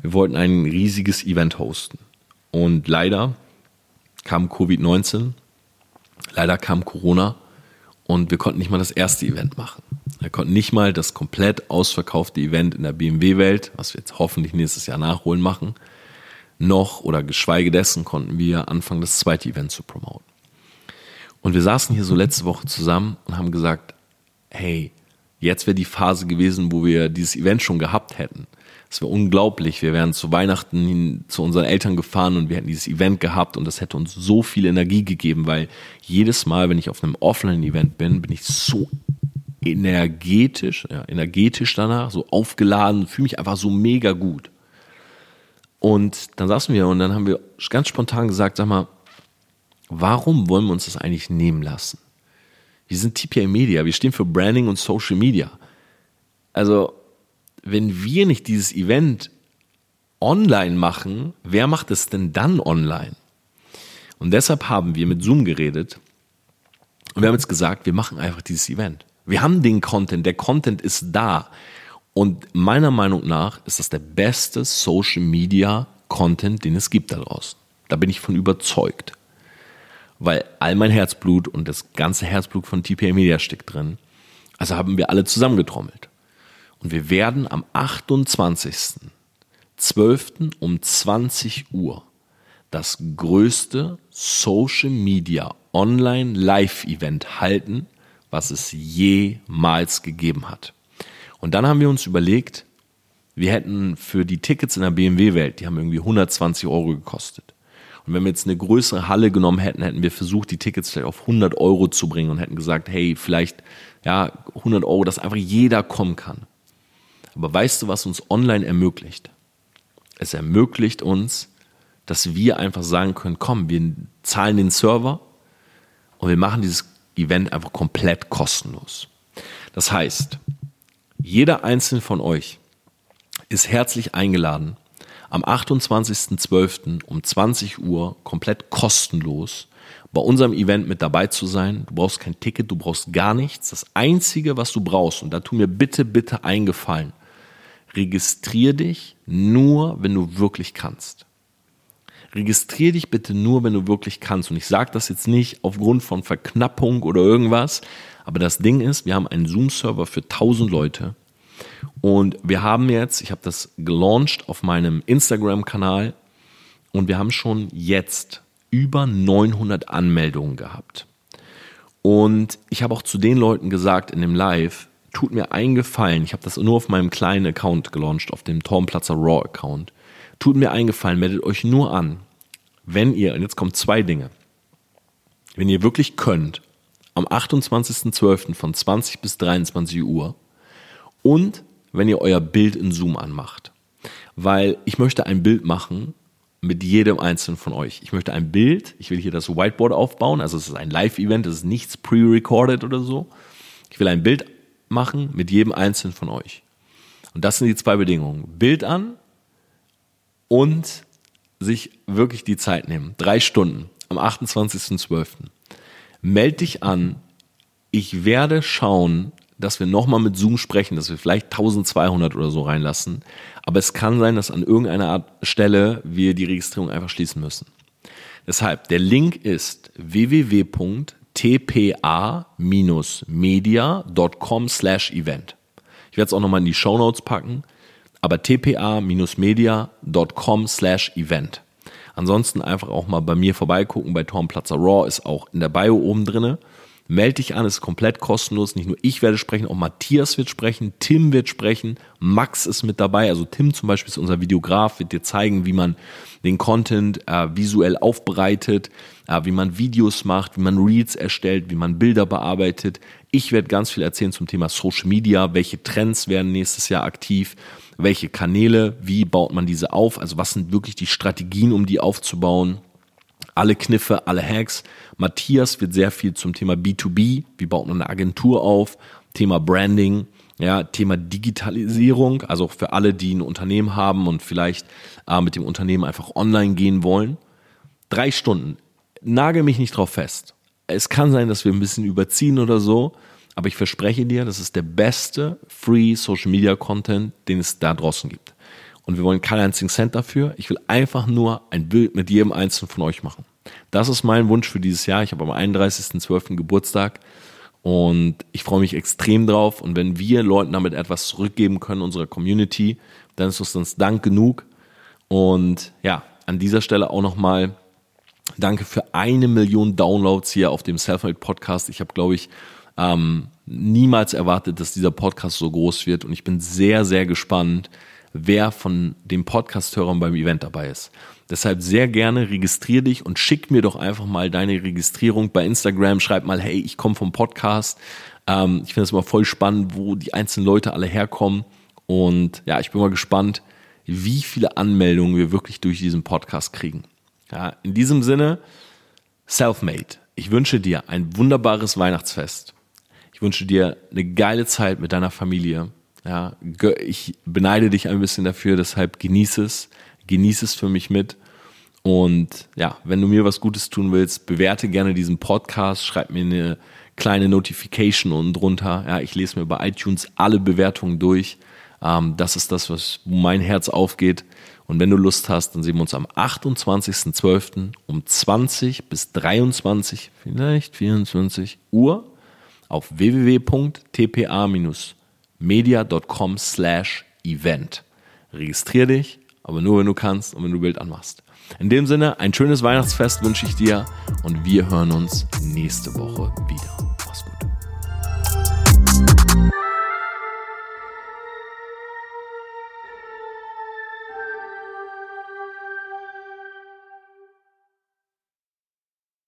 Wir wollten ein riesiges Event hosten. Und leider kam Covid-19, leider kam Corona und wir konnten nicht mal das erste Event machen. Wir konnten nicht mal das komplett ausverkaufte Event in der BMW-Welt, was wir jetzt hoffentlich nächstes Jahr nachholen, machen. Noch oder geschweige dessen konnten wir anfangen, das zweite Event zu promoten. Und wir saßen hier so letzte Woche zusammen und haben gesagt, hey, jetzt wäre die Phase gewesen, wo wir dieses Event schon gehabt hätten. Es wäre unglaublich. Wir wären zu Weihnachten hin, zu unseren Eltern gefahren und wir hätten dieses Event gehabt und das hätte uns so viel Energie gegeben, weil jedes Mal, wenn ich auf einem Offline-Event bin, bin ich so energetisch, ja, energetisch danach, so aufgeladen, fühle mich einfach so mega gut. Und dann saßen wir und dann haben wir ganz spontan gesagt, sag mal, warum wollen wir uns das eigentlich nehmen lassen? Wir sind TPA Media, wir stehen für Branding und Social Media. Also wenn wir nicht dieses Event online machen, wer macht es denn dann online? Und deshalb haben wir mit Zoom geredet und wir haben jetzt gesagt, wir machen einfach dieses Event. Wir haben den Content, der Content ist da. Und meiner Meinung nach ist das der beste Social Media Content, den es gibt da draußen. Da bin ich von überzeugt. Weil all mein Herzblut und das ganze Herzblut von TPA Media steckt drin. Also haben wir alle zusammengetrommelt. Und wir werden am 28.12. um 20 Uhr das größte Social Media Online Live Event halten, was es jemals gegeben hat. Und dann haben wir uns überlegt, wir hätten für die Tickets in der BMW-Welt, die haben irgendwie 120 Euro gekostet. Und wenn wir jetzt eine größere Halle genommen hätten, hätten wir versucht, die Tickets vielleicht auf 100 Euro zu bringen und hätten gesagt, hey, vielleicht, ja, 100 Euro, dass einfach jeder kommen kann. Aber weißt du, was uns online ermöglicht? Es ermöglicht uns, dass wir einfach sagen können, komm, wir zahlen den Server und wir machen dieses Event einfach komplett kostenlos. Das heißt, jeder einzelne von euch ist herzlich eingeladen, am 28.12. um 20 Uhr komplett kostenlos bei unserem Event mit dabei zu sein. Du brauchst kein Ticket, du brauchst gar nichts. Das Einzige, was du brauchst, und da tu mir bitte, bitte eingefallen, registrier dich nur, wenn du wirklich kannst. Registrier dich bitte nur, wenn du wirklich kannst. Und ich sage das jetzt nicht aufgrund von Verknappung oder irgendwas, aber das Ding ist, wir haben einen Zoom-Server für 1000 Leute und wir haben jetzt, ich habe das gelauncht auf meinem Instagram-Kanal und wir haben schon jetzt über 900 Anmeldungen gehabt. Und ich habe auch zu den Leuten gesagt in dem Live, tut mir einen Gefallen, ich habe das nur auf meinem kleinen Account gelauncht, auf dem Tormplatzer Raw Account. Tut mir einen Gefallen, meldet euch nur an, wenn ihr, und jetzt kommen zwei Dinge, wenn ihr wirklich könnt, am 28.12. von 20 bis 23 Uhr und wenn ihr euer Bild in Zoom anmacht. Weil ich möchte ein Bild machen mit jedem einzelnen von euch. Ich möchte ein Bild, ich will hier das Whiteboard aufbauen, also es ist ein Live-Event, es ist nichts pre-recorded oder so. Ich will ein Bild machen mit jedem einzelnen von euch. Und das sind die zwei Bedingungen. Bild an und sich wirklich die Zeit nehmen. Drei Stunden am 28.12. Meld dich an. Ich werde schauen, dass wir nochmal mit Zoom sprechen, dass wir vielleicht 1200 oder so reinlassen. Aber es kann sein, dass an irgendeiner Art Stelle wir die Registrierung einfach schließen müssen. Deshalb, der Link ist www.tpa-media.com slash event. Ich werde es auch nochmal in die Show Notes packen, aber tpa-media.com slash event. Ansonsten einfach auch mal bei mir vorbeigucken, bei Tom Platzer Raw ist auch in der Bio oben drinne. Melde dich an, ist komplett kostenlos. Nicht nur ich werde sprechen, auch Matthias wird sprechen, Tim wird sprechen, Max ist mit dabei. Also Tim zum Beispiel ist unser Videograf, wird dir zeigen, wie man den Content äh, visuell aufbereitet, äh, wie man Videos macht, wie man Reels erstellt, wie man Bilder bearbeitet. Ich werde ganz viel erzählen zum Thema Social Media, welche Trends werden nächstes Jahr aktiv, welche Kanäle, wie baut man diese auf, also was sind wirklich die Strategien, um die aufzubauen alle Kniffe, alle Hacks. Matthias wird sehr viel zum Thema B2B, wie baut man eine Agentur auf, Thema Branding, ja, Thema Digitalisierung, also für alle, die ein Unternehmen haben und vielleicht äh, mit dem Unternehmen einfach online gehen wollen. Drei Stunden. Nagel mich nicht drauf fest. Es kann sein, dass wir ein bisschen überziehen oder so, aber ich verspreche dir, das ist der beste Free Social Media Content, den es da draußen gibt. Und wir wollen keinen einzigen Cent dafür. Ich will einfach nur ein Bild mit jedem einzelnen von euch machen. Das ist mein Wunsch für dieses Jahr. Ich habe am 31.12. Geburtstag und ich freue mich extrem drauf. Und wenn wir Leuten damit etwas zurückgeben können, unserer Community, dann ist es uns Dank genug. Und ja, an dieser Stelle auch nochmal danke für eine Million Downloads hier auf dem Selfmade Podcast. Ich habe, glaube ich, ähm, niemals erwartet, dass dieser Podcast so groß wird. Und ich bin sehr, sehr gespannt, wer von den Podcast-Hörern beim Event dabei ist. Deshalb sehr gerne registrier dich und schick mir doch einfach mal deine Registrierung bei Instagram. Schreib mal, hey, ich komme vom Podcast. Ähm, ich finde es immer voll spannend, wo die einzelnen Leute alle herkommen. Und ja, ich bin mal gespannt, wie viele Anmeldungen wir wirklich durch diesen Podcast kriegen. Ja, in diesem Sinne, Selfmade. Ich wünsche dir ein wunderbares Weihnachtsfest. Ich wünsche dir eine geile Zeit mit deiner Familie. Ja, ich beneide dich ein bisschen dafür, deshalb genieße es, genieße es für mich mit. Und ja, wenn du mir was Gutes tun willst, bewerte gerne diesen Podcast, schreib mir eine kleine Notification unten drunter. Ja, ich lese mir bei iTunes alle Bewertungen durch. Ähm, das ist das, was mein Herz aufgeht. Und wenn du Lust hast, dann sehen wir uns am 28.12. um 20 bis 23, vielleicht 24 Uhr auf www.tpa- media.com slash event. Registrier dich, aber nur wenn du kannst und wenn du Bild anmachst. In dem Sinne, ein schönes Weihnachtsfest wünsche ich dir und wir hören uns nächste Woche wieder. Mach's gut.